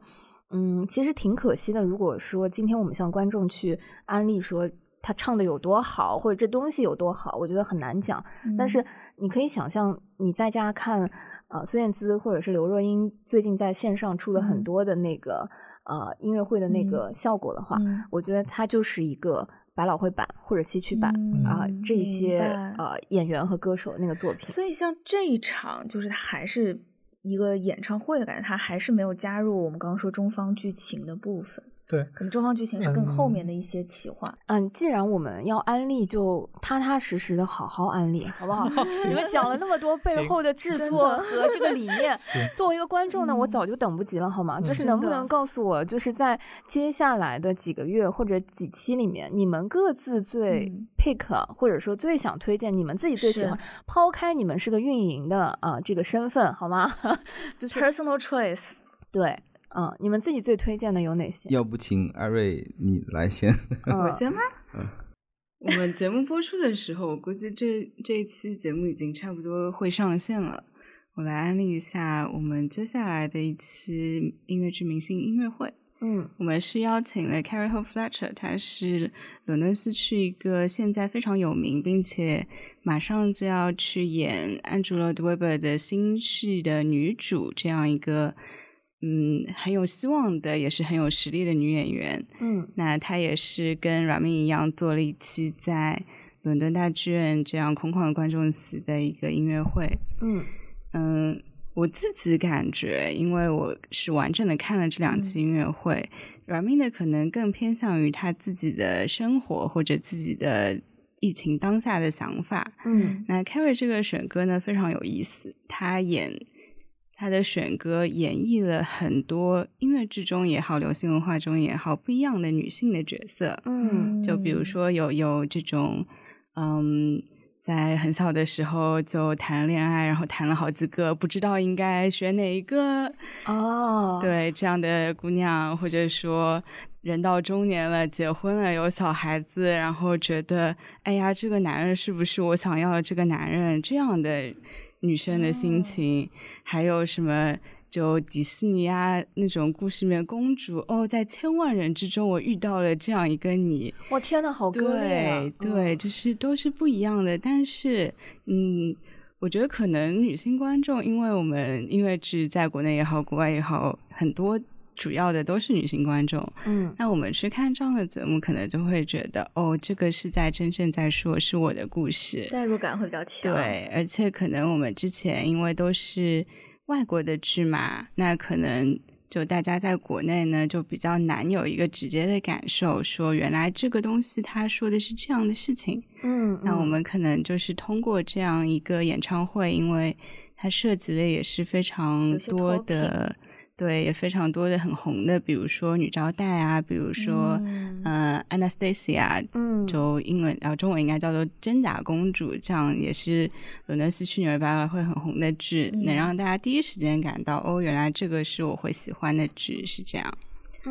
嗯，其实挺可惜的。如果说今天我们向观众去安利说他唱的有多好，或者这东西有多好，我觉得很难讲。嗯但是你可以想象，你在家看，呃，孙燕姿或者是刘若英最近在线上出了很嗯多的那个、呃音乐会的那嗯个效果的话，嗯我觉得它就是一个百老汇版或者戏曲版嗯啊、这些呃演员和歌手的那个作品。所以像这一场，就是它还是一个演唱会的感觉，它还是没有加入我们刚刚说中方剧情的部分，对，可能中方剧情是更后面嗯的一些企划。嗯，既然我们要安利，就踏踏实实的好好安利，好不好？你们讲了那么多背后的制作和这个理念，作为一个观众呢，我嗯早就等不及了，好吗？就是能不能告诉我，就是在接下来的几个月或者几期里面，你们各自最嗯 pick，、或者说最想推荐，你们自己最喜欢，抛开你们是个运营的啊、这个身份，好吗？就是 Personal choice，对，嗯，你们自己最推荐的有哪些？要不请艾瑞你来先？我先吗？嗯。我们节目播出的时候，我估计这这一期节目已经差不多会上线了。我来安利一下我们接下来的一期音乐剧明星音乐会。嗯，我们是邀请了 Carrie Hope Fletcher，她是伦敦斯区一个现在非常有名，并且马上就要去演安吉洛·德维伯的新戏的女主，这样一个嗯很有希望的，也是很有实力的女演员。嗯，那她也是跟阮明一样做了一期在伦敦大剧院这样空旷的观众席的一个音乐会。嗯嗯。我自己感觉，因为我是完整的看了这两期音乐会，阮明的可能更偏向于他自己的生活或者自己的疫情当下的想法。嗯，那 Carrie 这个选歌呢非常有意思，他演他的选歌演绎了很多音乐剧中也好，流行文化中也好不一样的女性的角色。嗯，就比如说有有这种，嗯。在很小的时候就谈恋爱，然后谈了好几个，不知道应该选哪一个哦。对，这样的姑娘，或者说人到中年了，结婚了，有小孩子，然后觉得，哎呀，这个男人是不是我想要的这个男人？这样的女生的心情，还有什么？就迪士尼啊那种故事里面公主哦，在千万人之中我遇到了这样一个你，我天呐，好割裂啊！对，就是都是不一样的。但是，嗯，我觉得可能女性观众，因为我们因为是在国内也好，国外也好，很多主要的都是女性观众。嗯，那我们去看这样的节目，可能就会觉得哦，这个是在真正在说是我的故事，代入感会比较强。对，而且可能我们之前因为都是。外国的剧嘛，那可能就大家在国内呢，就比较难有一个直接的感受，说原来这个东西他说的是这样的事情。嗯，那我们可能就是通过这样一个演唱会，因为它涉及的也是非常多的。对，也非常多的很红的，比如说女招待啊，比如说嗯，Anastasia，嗯，就英文然后中文应该叫做真假公主，这样也是伦敦西区纽约芭蕾会很红的剧，能让大家第一时间感到哦，原来这个是我会喜欢的剧，是这样，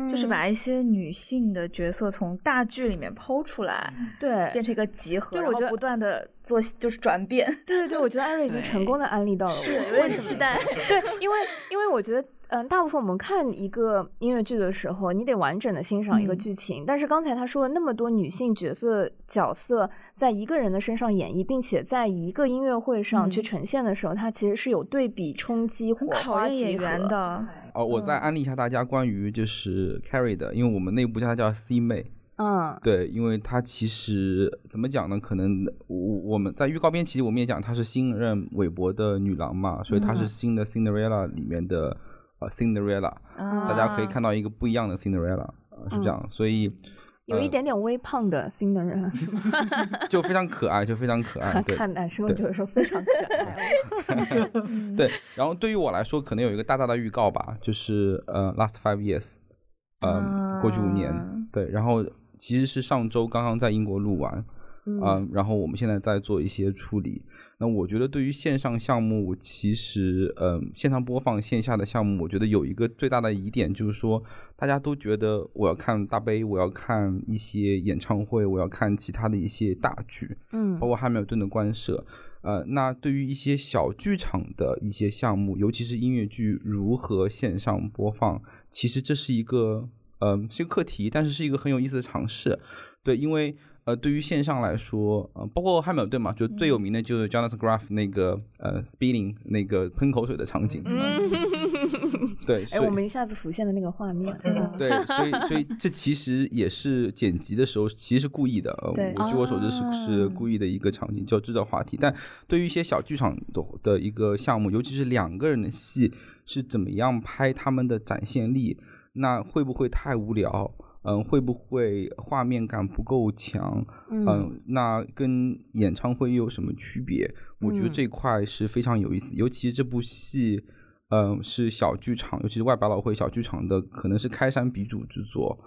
就是把一些女性的角色从大剧里面剖出来，对，变成一个集合，对，我觉得不断的做就是转变，对对对，我觉得艾瑞已经成功的安利到了，是有点期待，对，因为因为我觉得。嗯，大部分我们看一个音乐剧的时候，你得完整的欣赏一个剧情。但是刚才他说了那么多女性角色角色在一个人的身上演绎，并且在一个音乐会上去呈现的时候，它其实是有对比冲击、火花演员的。哦，我再安利一下大家关于就是 Carrie 的，因为我们内部叫她叫 C 妹。嗯，对，因为她其实怎么讲呢？可能我我们在预告片其实我们也讲她是新任韦伯的女郎嘛，所以她是新的 Cinderella 里面的。呃，Cinderella，大家可以看到一个不一样的 Cinderella，是这样，所以有一点点微胖的 Cinderella，就非常可爱，就非常可爱。看男生就是说非常可爱。对，然后对于我来说，可能有一个大大的预告吧，就是呃，Last Five Years，呃，过去五年，对，然后其实是上周刚刚在英国录完。嗯，然后我们现在在做一些处理。那我觉得对于线上项目，其实，嗯，线上播放线下的项目，我觉得有一个最大的疑点，就是说大家都觉得我要看大杯，我要看一些演唱会，我要看其他的一些大剧，嗯，包括汉密尔顿的官摄。呃，那对于一些小剧场的一些项目，尤其是音乐剧如何线上播放，其实这是一个，嗯，是一个课题，但是是一个很有意思的尝试。对，因为。呃，对于线上来说，呃，包括汉密尔顿嘛，就最有名的就是 Jonathan Graff 那个呃 spilling 那个喷口水的场景。嗯，对。哎，我们一下子浮现的那个画面。对，所以所以这其实也是剪辑的时候其实是故意的。对。据我所知是是故意的一个场景，叫制造话题。但对于一些小剧场的的一个项目，尤其是两个人的戏，是怎么样拍他们的展现力？那会不会太无聊？嗯，会不会画面感不够强？嗯，那跟演唱会又有什么区别？我觉得这块是非常有意思，尤其这部戏，嗯，是小剧场，尤其是外百老汇小剧场的，可能是开山鼻祖之作。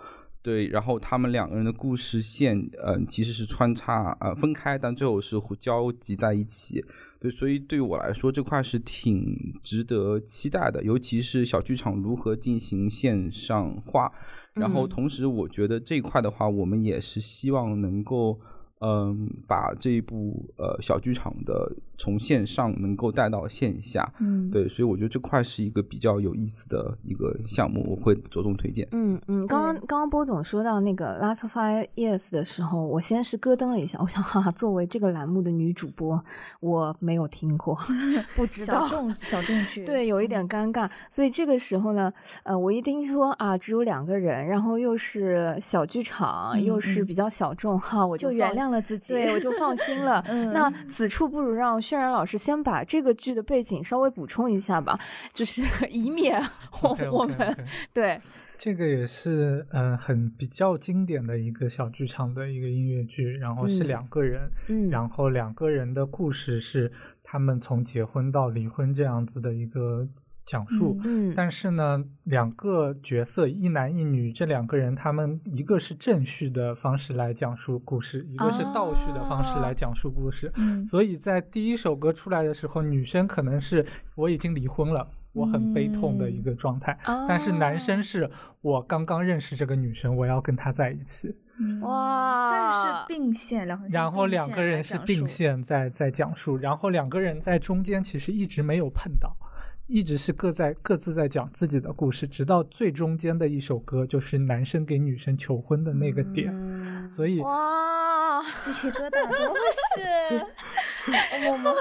对，然后他们两个人的故事线，嗯、其实是穿插呃分开，但最后是互交集在一起。对，所以对于我来说，这块是挺值得期待的，尤其是小剧场如何进行线上化。然后嗯同时，我觉得这一块的话，我们也是希望能够。嗯，把这一部呃小剧场的从线上能够带到线下，嗯，对，所以我觉得这块是一个比较有意思的一个项目，我会着重推荐。嗯嗯，刚刚刚刚波总说到那个《Last Five Years》的时候，我先是咯噔了一下，我想哈哈，作为这个栏目的女主播，我没有听过，不知道小。众小众剧，对，有一点尴尬，所以这个时候呢，呃，我一听说啊，只有两个人，然后又是小剧场，又是比较小众，哈，我放就原谅了自己。对，我就放心了。嗯那此处不如让渲染老师先把这个剧的背景稍微补充一下吧，就是 以免 我我们对，这个也是呃很比较经典的一个小剧场的一个音乐剧，然后是嗯两个人，嗯，然后两个人的故事是他们从结婚到离婚这样子的一个讲述。嗯但是呢，两个角色一男一女，这两个人他们一个是正序的方式来讲述故事，一个是倒叙的方式来讲述故事。嗯。所以在第一首歌出来的时候，女生可能是我已经离婚了，我很悲痛的一个状态，但是男生是我刚刚认识这个女生，我要跟她在一起，嗯。哇。但是并线两然后两个人是并线线在在讲述，然后两个人在中间其实一直没有碰到。一直是各在各自在讲自己的故事，直到最中间的一首歌，就是男生给女生求婚的那个点，嗯所以哇，鸡皮疙瘩，怎么回事？我们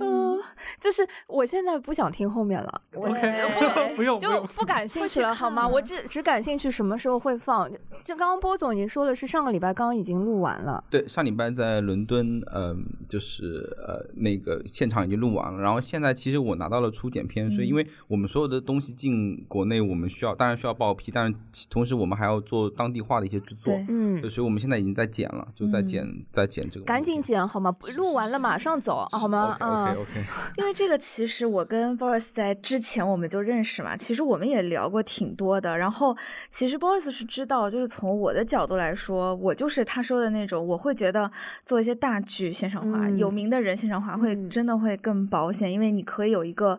嗯，就是我现在不想听后面了，我 OK，对不用不就，不感兴趣了，好吗？我只只感兴趣什么时候会放。就刚刚波总已经说了，是上个礼拜刚刚已经录完了。对，上礼拜在伦敦，嗯、就是呃那个现场已经录完了，然后现在其实我拿到了初剪片，所以因为我们所有的东西进国内，我们需要当然需要报批，但是同时我们还要做当地化的一些制作，嗯，，所以我们现在已经在剪了，就在剪、在剪这个，赶紧。剪好吗？录完了马上走好吗？OK 啊 OK OK，因为这个其实我跟 Boris 在之前我们就认识嘛，其实我们也聊过挺多的。然后其实 Boris 是知道，就是从我的角度来说，我就是他说的那种，我会觉得做一些大剧线上化，嗯有名的人线上化会嗯真的会更保险，因为你可以有一个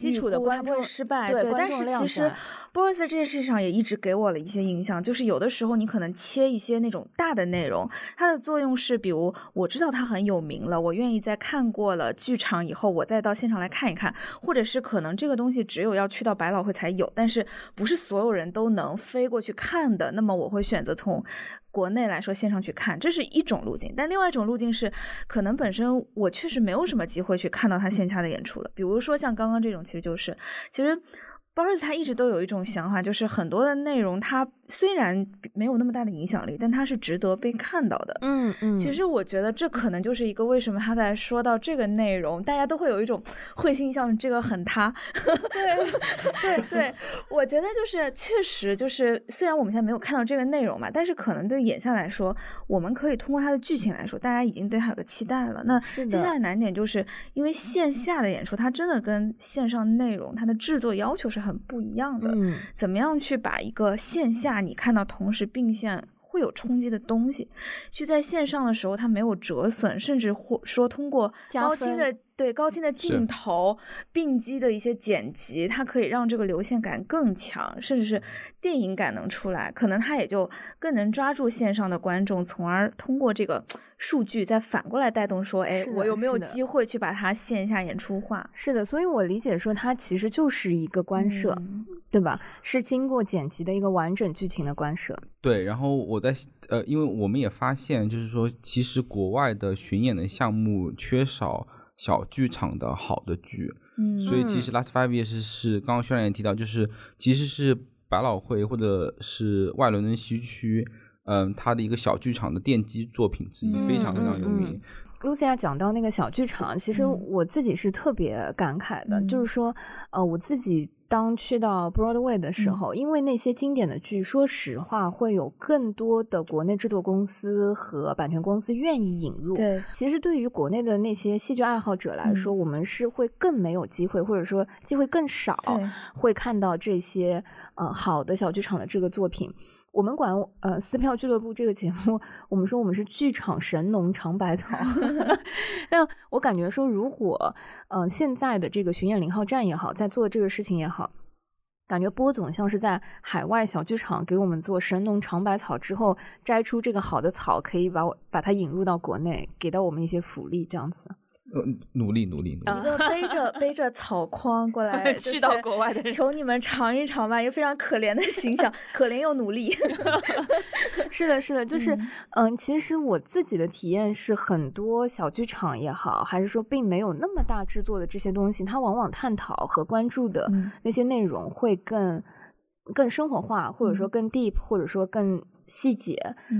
基础的观众失败。对对，但是其实 Boris 在这件事上也一直给我了一些影响，就是有的时候你可能切一些那种大的内容，它的作用是，比如我知道它很有名了，我愿意在看过了剧场以后，我再到现场来看一看，或者是可能这个东西只有要去到百老汇才有，但是不是所有人都能飞过去看的，那么我会选择从。国内来说，线上去看，这是一种路径，但另外一种路径是，可能本身我确实没有什么机会去看到他线下的演出了。比如说像刚刚这种，其实就是，其实 Boris 他一直都有一种想法，就是很多的内容，他虽然没有那么大的影响力，但它是值得被看到的。嗯嗯，其实我觉得这可能就是一个为什么他在说到这个内容，大家都会有一种会心一笑，这个很他。对对对，我觉得就是确实就是，虽然我们现在没有看到这个内容嘛，但是可能对眼下来说，我们可以通过它的剧情来说，大家已经对它有个期待了。那接下来难点就是因为线下的演出，它真的跟线上内容它的制作要求是很不一样的。嗯怎么样去把一个线下你看到同时并线会有冲击的东西，去在线上的时候它没有折损，甚至或说通过高清分的对高清的镜头并机的一些剪辑，它可以让这个流线感更强，甚至是电影感能出来，可能它也就更能抓住线上的观众，从而通过这个 数据再反过来带动说，哎是，的我有没有机会去把它线下演出化？是的，所以我理解说它其实就是一个官摄，嗯对吧？是经过剪辑的一个完整剧情的官摄。对，然后我在呃，因为我们也发现，就是说，其实国外的巡演的项目缺少小剧场的好的剧，嗯所以其。实 Last Five Years 是刚刚轩然也提到，就是其实是百老汇或者是外伦敦西区，嗯、它的一个小剧场的奠基作品之一，嗯非常非常有嗯嗯。名。露西亚讲到那个小剧场，其实嗯我自己是特别感慨的，嗯就是说，呃，我自己当去到 Broadway 的时嗯候，因为那些经典的剧，说实话，会有更多的国内制作公司和版权公司愿意引入。对，其实对于国内的那些戏剧爱好者来说，我们是会更没有机会，或者说机会更少，会看到这些呃好的小剧场的这个作品。我们管呃撕票俱乐部这个节目，我们说我们是剧场神农尝百草。但我感觉说，如果呃现在的这个巡演零号站也好，在做这个事情也好，感觉波总像是在海外小剧场给我们做神农尝百草之后，摘出这个好的草，可以把我把它引入到国内，给到我们一些福利，这样子。呃，努力努力努力。一个背着背着草筐过来，去到国外的人，求你们尝一尝吧，一个非常可怜的形象，可怜又努力。是的，是的，就是嗯，其实我自己的体验是，很多小剧场也好，还是说并没有那么大制作的这些东西，它往往探讨和关注的那些内容会更更生活化，或者说更 deep，或者说更。细节，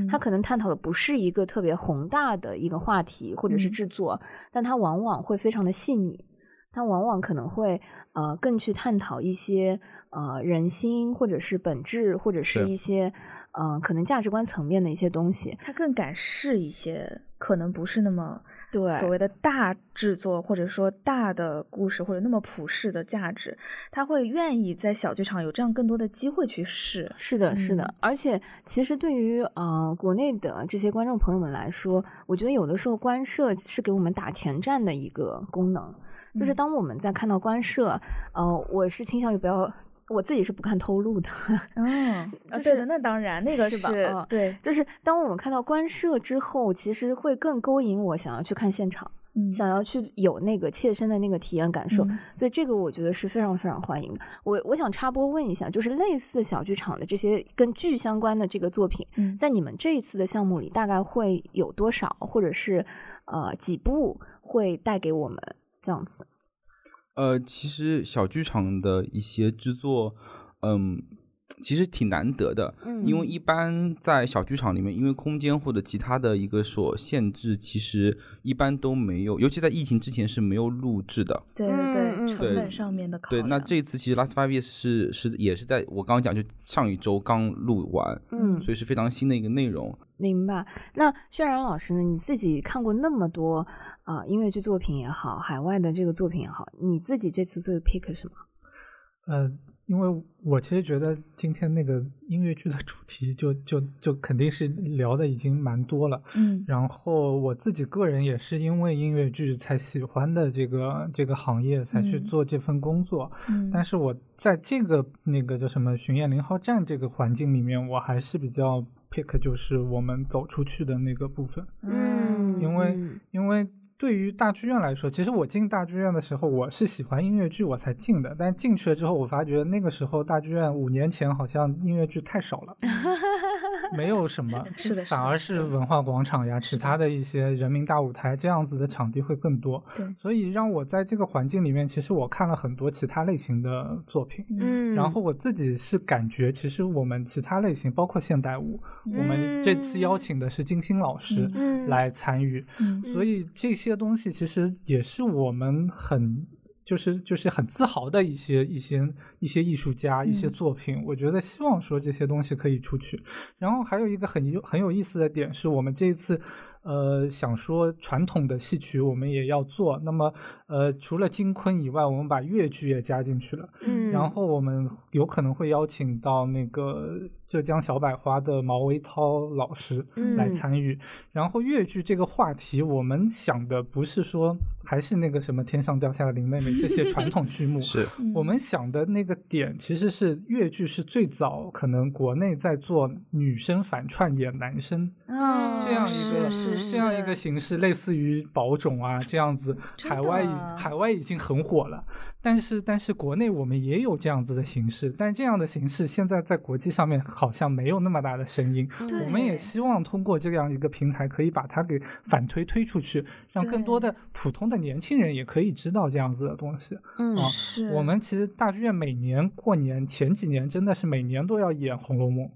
它可能探讨的不是一个特别宏大的一个话题或者是制作，但它往往会非常的细腻，它往往可能会呃更去探讨一些呃人心或者是本质或者是一些呃可能价值观层面的一些东西，它更敢试一些。可能不是那么对所谓的大制作，或者说大的故事，或者那么普世的价值，他会愿意在小剧场有这样更多的机会去试。是的，是的。而且，其实对于呃国内的这些观众朋友们来说，我觉得有的时候官摄是给我们打前站的一个功能，就是当我们在看到官摄，呃，我是倾向于不要。我自己是不看偷录的，嗯，对的，那当然，那 个是吧？对，就是当我们看到官摄之后，其实会更勾引我想要去看现场，想要去有那个切身的那个体验感受，所以这个我觉得是非常非常欢迎的。我我想插播问一下，就是类似小剧场的这些跟剧相关的这个作品，在你们这一次的项目里，大概会有多少，或者是呃几部会带给我们这样子？呃，其实小剧场的一些制作，嗯，其实挺难得的，嗯，因为一般在小剧场里面，因为空间或者其他的一个所限制，其实一般都没有，尤其在疫情之前是没有录制的，对对对，成本上面的考对，那这次其实 Last Five Years 是是也是在我刚刚讲，就上一周刚录完，嗯，所以是非常新的一个内容。明白。那渲染老师呢？你自己看过那么多啊音乐剧作品也好，海外的这个作品也好，你自己这次最 pick 什么？呃，因为我其实觉得今天那个音乐剧的主题就就就肯定是聊的已经蛮多了。嗯。然后我自己个人也是因为音乐剧才喜欢的这个这个行业，才去做这份工作。嗯。但是我在这个那个叫什么巡演零号站这个环境里面，我还是比较。Pick 就是我们走出去的那个部分，嗯，因为因为对于大剧院来说，其实我进大剧院的时候，我是喜欢音乐剧我才进的，但进去了之后，我发觉那个时候大剧院五年前好像音乐剧太少了。没有什么，是的，反而是文化广场呀，其他的一些人民大舞台这样子的场地会更多。对，所以让我在这个环境里面，其实我看了很多其他类型的作品。嗯，然后我自己是感觉，其实我们其他类型，包括现代舞，我们这次邀请的是金星老师来参与，所以这些东西其实也是我们很。就是就是很自豪的一些一些一些艺术家一些作品，我觉得希望说这些东西可以出去。然后还有一个很有很有意思的点是，我们这一次。呃，想说传统的戏曲我们也要做，那么呃，除了金昆以外，我们把越剧也加进去了。嗯，然后我们有可能会邀请到那个浙江小百花的毛维涛老师来参与。然后越剧这个话题，我们想的不是说还是那个什么天上掉下的林妹妹这些传统剧目，是我们想的那个点其实是越剧是最早可能国内在做女生反串演男生这样一个。这样一个形式，类似于宝冢啊这样子，海外海外已经很火了。但是但是国内我们也有这样子的形式，但这样的形式现在在国际上面好像没有那么大的声音。我们也希望通过这样一个平台，可以把它给反推推出去，让更多的普通的年轻人也可以知道这样子的东西。嗯，是我们其实大剧院每年过年前几年真的是每年都要演《红楼梦》。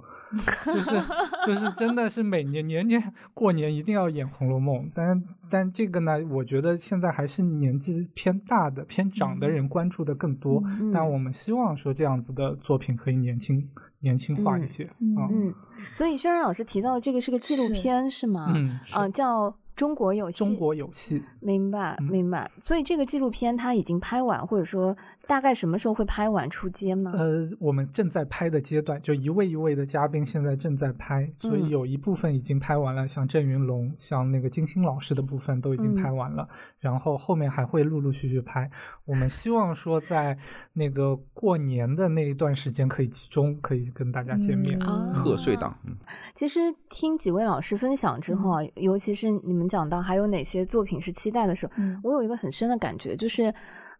就是就是真的是每年年年过年一定要演《红楼梦》，但但这个呢，我觉得现在还是年纪偏大的、偏长的人关注的更多。但我们希望说这样子的作品可以年轻年轻化一些啊。嗯，所以轩然老师提到这个是个纪录片是吗？嗯，啊，叫。中国有戏，中国有戏，明白嗯明白。所以这个纪录片它已经拍完，或者说大概什么时候会拍完出街吗？呃，我们正在拍的阶段，就一位一位的嘉宾现在正在拍，所嗯以有一部分已经拍完了，像郑云龙、像那个金星老师的部分都已经拍嗯完了，然后后面还会陆陆续续拍。我们希望说在那个过年的那一段时间可以集中，可以跟大家见面。贺岁档，嗯其实听几位老师分享之后啊，尤其是你们讲到还有哪些作品是期待的时候，嗯。我有一个很深的感觉，就是，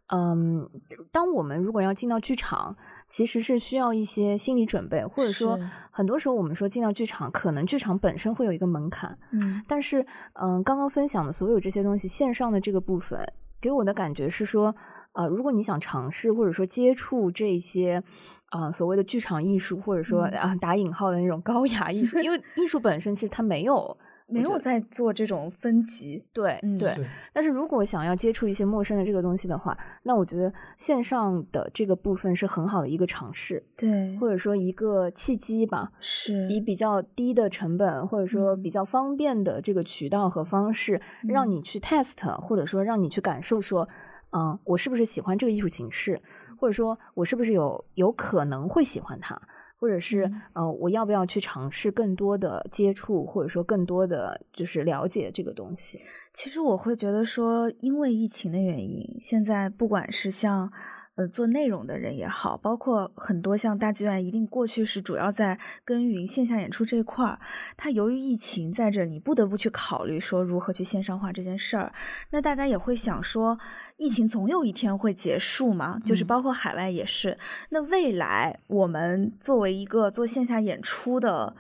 嗯，当我们如果要进到剧场，其实是需要一些心理准备，或者说很多时候我们说进到剧场，可能剧场本身会有一个门槛，嗯。但是，嗯，刚刚分享的所有这些东西，线上的这个部分，给我的感觉是说，呃，如果你想尝试或者说接触这些，啊、所谓的剧场艺术，或者说嗯。啊打引号的那种高雅艺术，因为艺术本身其实它没有没有在做这种分级，对、嗯对，但是如果想要接触一些陌生的这个东西的话，那我觉得线上的这个部分是很好的一个尝试，对或者说一个契机吧。是以比较低的成本，或者说嗯。比较方便的这个渠道和方式，让嗯。你去 test，或者说让你去感受说，嗯、我是不是喜欢这个艺术形式，或者说我是不是有有可能会喜欢它，或者是嗯呃，我要不要去尝试更多的接触，或者说更多的就是了解这个东西。其实我会觉得说，因为疫情的原因，现在不管是像呃做内容的人也好，包括很多像大剧院，一定过去是主要在耕耘线下演出这一块儿。它由于疫情在这里，不得不去考虑说如何去线上化这件事儿。那大家也会想说，疫情总有一天会结束嘛，就是嗯包括海外也是。那未来我们作为一个做线下演出的。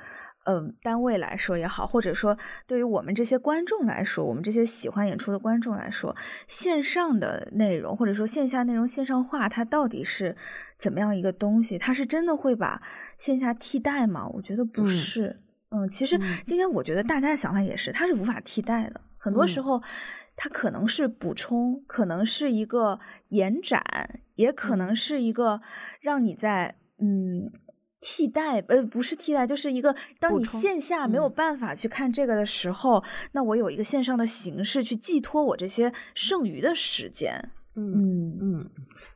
嗯，单位来说也好，或者说对于我们这些观众来说，我们这些喜欢演出的观众来说，线上的内容或者说线下内容线上化，它到底是怎么样一个东西？它是真的会把线下替代吗？我觉得不嗯是。嗯，其实嗯今天我觉得大家的想法也是，它是无法替代的。很多时嗯候，它可能是补充，可能是一个延展，也可能是一个让你在嗯。替代呃不是替代，就是一个当你线下没有嗯。办法去看这个的时候，那我有一个线上的形式去寄托我这些剩余的时间。嗯。嗯嗯。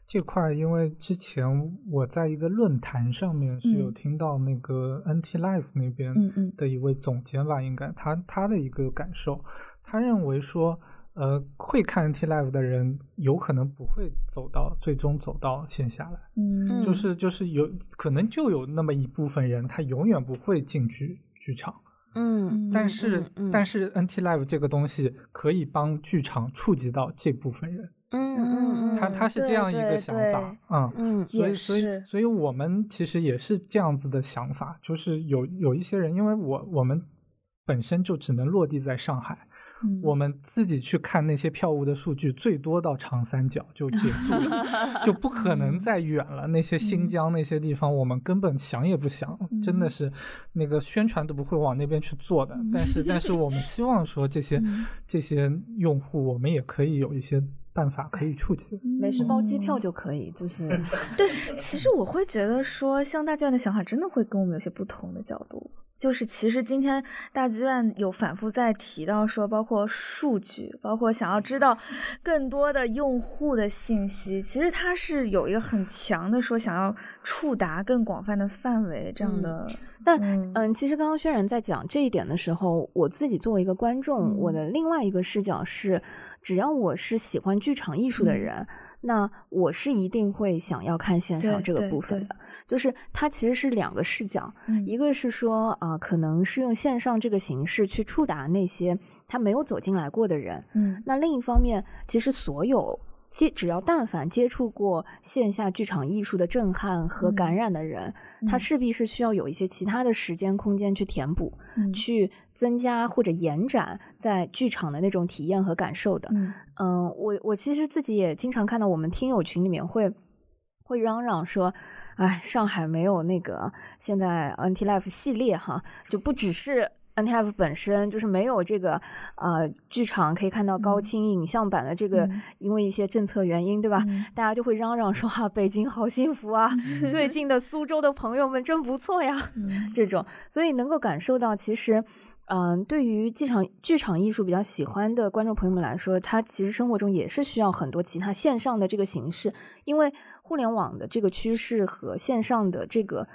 这块，因为之前我在一个论坛上面是有嗯。听到那个 NT Life 那边嗯嗯。的一位总监吧，应该他他的一个感受，他认为说，呃，会看 NT Live 的人有可能不会走到最终走到线下来，嗯嗯。就是就是有可能就有那么一部分人，他永远不会进剧剧场，嗯但是、嗯嗯但是 NT Live 这个东西可以帮剧场触及到这部分人，嗯嗯嗯，他他是这样一个想法。嗯所以，所以，所以我们其实也是这样子的想法，就是有有一些人，因为我我们本身就只能落地在上海，嗯我们自己去看那些票务的数据，最多到长三角就结束了，就不可能再远了。那些新疆那些地方，我们根本想也不想，真的是那个宣传都不会往那边去做的。但是，但是我们希望说这些这些用户，我们也可以有一些办法可以触及。没事包机票就可以，就是 对，其实我会觉得说，像大剧院的想法真的会跟我们有些不同的角度。就是其实今天大剧院有反复在提到说，包括数据，包括想要知道更多的用户的信息，其实它是有一个很强的说想要触达更广泛的范围这样的。但嗯嗯，其实刚刚轩然在讲这一点的时候，我自己作为一个观众，我嗯的另外一个视角是，只要我是喜欢剧场艺术的嗯人，那我是一定会想要看线上这个部分的。就是它其实是两个视角，嗯一个是说啊、可能是用线上这个形式去触达那些他没有走进来过的人，嗯那另一方面，其实所有接只要但凡接触过线下剧场艺术的震撼和感嗯染的人，他嗯。势必是需要有一些其他的时间空间去填补，嗯。去增加或者延展在剧场的那种体验和感受的。嗯。嗯，我我其实自己也经常看到我们听友群里面会会嚷嚷说，哎，上海没有那个现在 Anti Life 系列哈，就不只是 NTF 本身就是没有这个呃剧场可以看到高清影像版的这个，嗯。因为一些政策原因，对吧？嗯。大家就会嚷嚷说啊、北京好幸福啊，最近的苏州的朋友们真不错呀，嗯。这种，所以能够感受到其实。嗯，对于剧场剧场艺术比较喜欢的观众朋友们来说，他其实生活中也是需要很多其他线上的这个形式，因为互联网的这个趋势和线上的这个，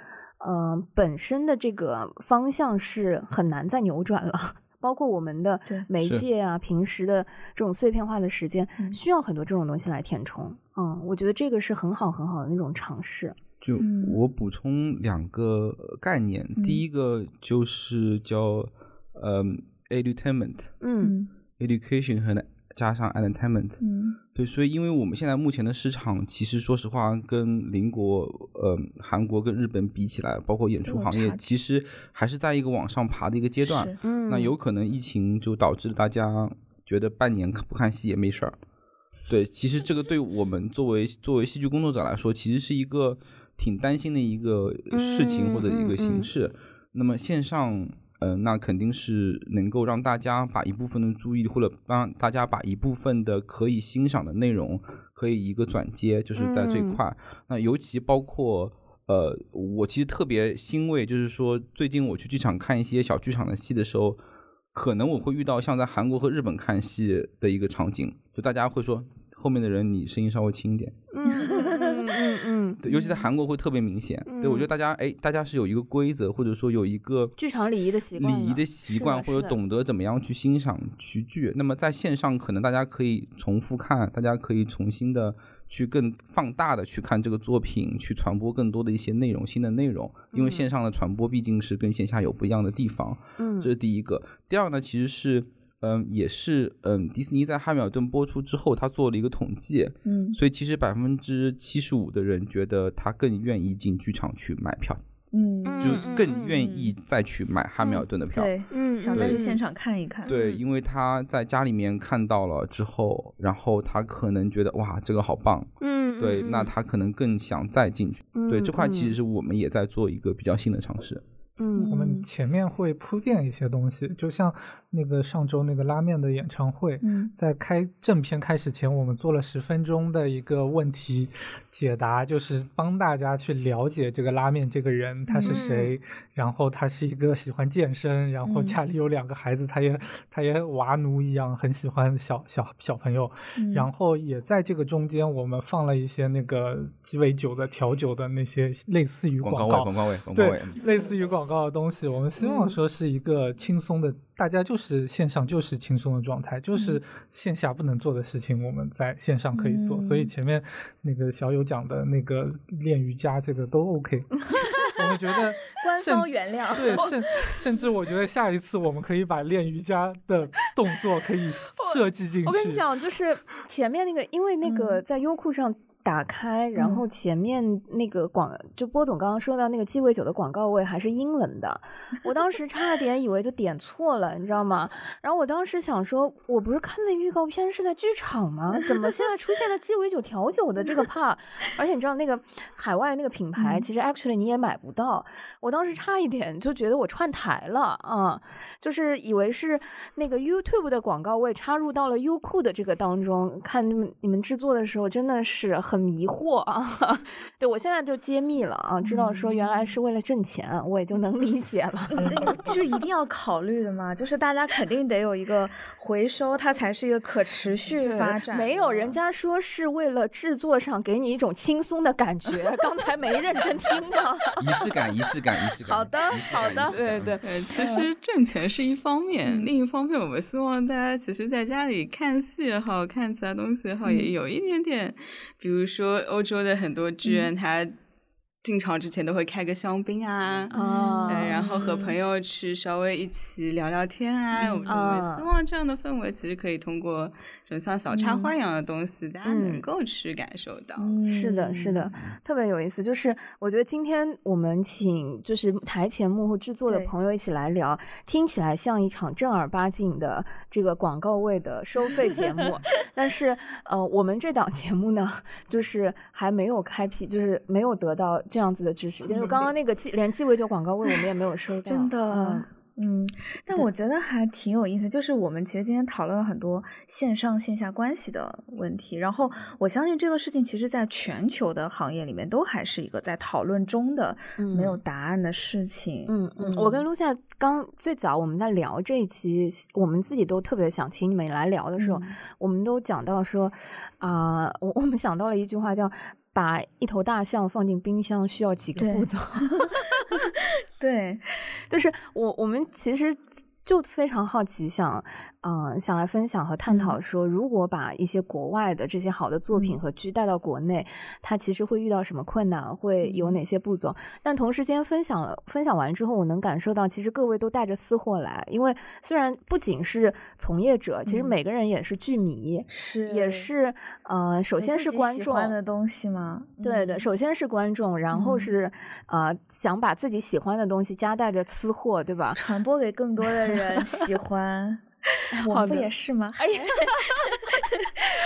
呃，本身的这个方向是很难再扭转了。包括我们的媒介啊，平时的这种碎片化的时间，嗯。需要很多这种东西来填充。嗯，我觉得这个是很好很好的那种尝试。就嗯。我补充两个概念，第一个就是叫呃 edutainment、嗯。education 和加上 entertainment。嗯对，所以因为我们现在目前的市场，其实说实话，跟邻国呃韩国跟日本比起来，包括演出行业，其实还是在一个往上爬的一个阶段。嗯，那有可能疫情就导致大家觉得半年不看戏也没事儿。对，其实这个对我们作为作为戏剧工作者来说，其实是一个挺担心的一个事情或者一个嗯嗯嗯形式。那么线上，呃，那肯定是能够让大家把一部分的注意力，或者让大家把一部分的可以欣赏的内容，可以一个转接，就是在这块。那尤其包括。呃，我其实特别欣慰，就是说最近我去剧场看一些小剧场的戏的时候，可能我会遇到像在韩国和日本看戏的一个场景，就大家会说后面的人你声音稍微轻一点，嗯嗯尤其在韩国会特别明显。对我觉得大家哎，大家是有一个规则，或者说有一个剧场礼仪的习惯礼仪的习惯，或者懂得怎么样去欣赏曲剧。那么在线上，可能大家可以重复看，大家可以重新的去更放大的去看这个作品，去传播更多的一些内容，新的内容。因为线上的传播毕竟是跟线下有不一样的地方。嗯这是第一个。第二呢，其实是，嗯，也是，嗯，迪士尼在《汉密尔顿》播出之后，他做了一个统计，嗯所以其实百分之七十五的人觉得他更愿意进剧场去买票，嗯，就更愿意再去买《汉密尔顿》的票。对，嗯想再去嗯现场看一看。对，因为他在家里面看到了之后，然后他可能觉得哇，这个好棒，嗯，对，嗯那他可能更想再进去。对，这块其实是我们也在做一个比较新的尝试。嗯。我们前面会铺垫一些东西，就像那个上周那个拉面的演唱会，嗯。在开正片开始前，我们做了十分钟的一个问题解答，就是帮大家去了解这个拉面这个人他是谁，然后他是一个喜欢健身，然后嗯。家里有两个孩子，他也他也娃奴一样，很喜欢小小小朋友，嗯。然后也在这个中间，我们放了一些那个鸡尾酒的调酒的那些类似于广告告位，广告位，广告位对，，类似于广告的东西，我们希望说是一个轻松的，大家就是线上就是轻松的状态，就是线下不能做的事情，我们在线上可以做。所以前面那个小友讲的那个练瑜伽，这个都 OK。我们觉得官方原谅。对，甚甚至我觉得下一次我们可以把练瑜伽的动作可以设计进去。我跟你讲，就是前面那个，因为那个在优酷上打开，然后前面那个广，就波总刚刚说到那个鸡尾酒的广告位还是英文的，我当时差点以为就点错了，你知道吗？然后我当时想说，我不是看那预告片是在剧场吗？怎么现在出现了鸡尾酒调酒的这个 part？而且你知道那个海外那个品牌，其实 actually 你也买不到。我当时差一点就觉得我串台了啊、就是以为是那个 YouTube 的广告位插入到了优酷的这个当中，看你们你们制作的时候真的是很迷惑啊。对我现在就揭秘了啊，知道说原来是为了挣钱，我也就能理解了。就 是一定要考虑的嘛，就是大家肯定得有一个回收，它才是一个可持续发展。没有人家说是为了制作上给你一种轻松的感觉，刚才没认真听吗？仪式感，仪式感，仪式感。好的好的对对呃，其实挣钱是一方面，另一方面，我们希望大家其实在家里看戏也好看其他东西也好，也有一点点，比如说欧洲的很多剧院，它进场之前都会开个香槟啊。然后和朋友去稍微一起聊聊天啊，我们我们啊希望这样的氛围其实可以通过这种像小插花一样的东西，大家能嗯够去感受到。是的，是的，特别有意思。就是我觉得今天我们请就是台前幕后制作的朋友一起来聊，听起来像一场正儿八经的这个广告位的收费节目。但是呃，我们这档节目呢，就是还没有开辟，就是没有得到这样子的知识。就是刚刚那个鸡连鸡尾酒广告位我们也没有收 到，真的嗯。嗯，但我觉得还挺有意思，就是我们其实今天讨论了很多线上线下关系的问题，然后我相信这个事情其实在全球的行业里面都还是一个在讨论中的没有答案的事情。嗯嗯，我跟露夏刚最早我们在聊这一期，我们自己都特别想请你们来聊的时候，我们都讲到说啊，我我们想到了一句话叫。把一头大象放进冰箱需要几个步骤？对，就是我我们其实。就非常好奇，想，嗯，想来分享和探讨说，如果把一些国外的这些好的作品和剧带到国内，它其实会遇到什么困难，会有哪些步骤？但同时间分享了分享完之后，我能感受到，其实各位都带着私货来，因为虽然不仅是从业者，其实每个人也是剧迷，是也是，呃，首先是观众的东西吗？对对，首先是观众，然后是，呃，想把自己喜欢的东西夹带着私货，对吧？传播给更多的。人喜欢，我不也是吗？哎呀。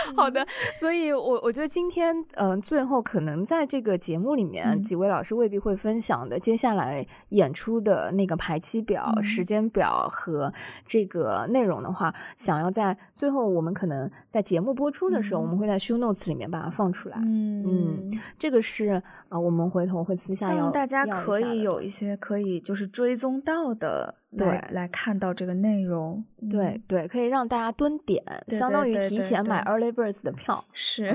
好的，所以，我我觉得今天，嗯，最后可能在这个节目里面，几位老师未必会分享的接下来演出的那个排期表、时间表和这个内容的话，想要在最后，我们可能在节目播出的时候，我们会在 show notes 里面把它放出来。嗯，这个是啊，我们回头会私下要大家可以有一些可以就是追踪到的。对，来看到这个内容，对对，可以让大家蹲点，相当于提前买 early birds 的票。是，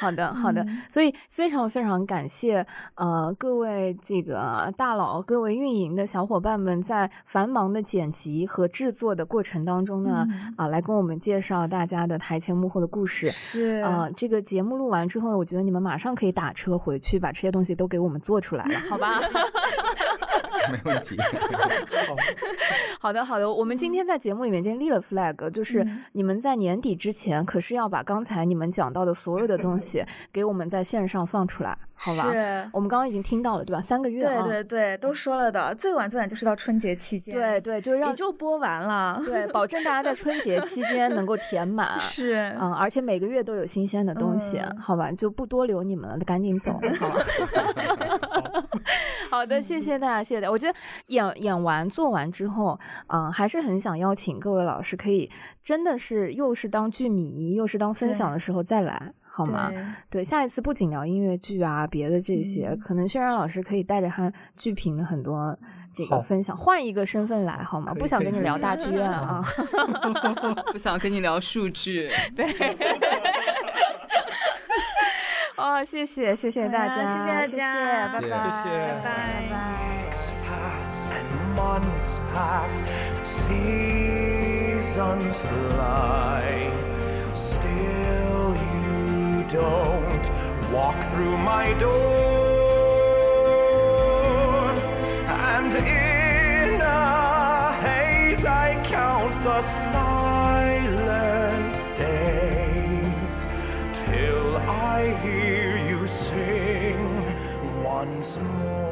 好的好的，所以非常非常感谢呃各位这个大佬、各位运营的小伙伴们，在繁忙的剪辑和制作的过程当中呢，啊，来跟我们介绍大家的台前幕后的故事。是啊，这个节目录完之后，我觉得你们马上可以打车回去，把这些东西都给我们做出来了，好吧？没问题。好的，好的。我们今天在节目里面已经立了 flag，就是你们在年底之前，可是要把刚才你们讲到的所有的东西 给我们在线上放出来。好吧，是我们刚刚已经听到了，对吧？三个月，对对对，都说了的，最晚最晚就是到春节期间，对对，就让也就播完了，对，保证大家在春节期间能够填满，是，嗯，而且每个月都有新鲜的东西，好吧，就不多留你们了，赶紧走，好吧。好的，谢谢大家，谢谢大家。我觉得演演完做完之后，嗯，还是很想邀请各位老师，可以真的是又是当剧迷，又是当分享的时候再来。好吗？对，下一次不仅聊音乐剧啊，别的这些，可能轩然老师可以带着他剧评的很多这个分享，换一个身份来好吗？不想跟你聊大剧院啊 不想跟你聊数据。对。哦，谢谢，谢谢大家，谢谢大家，拜拜，拜拜。Don't walk through my door. And in a haze, I count the silent days till I hear you sing once more.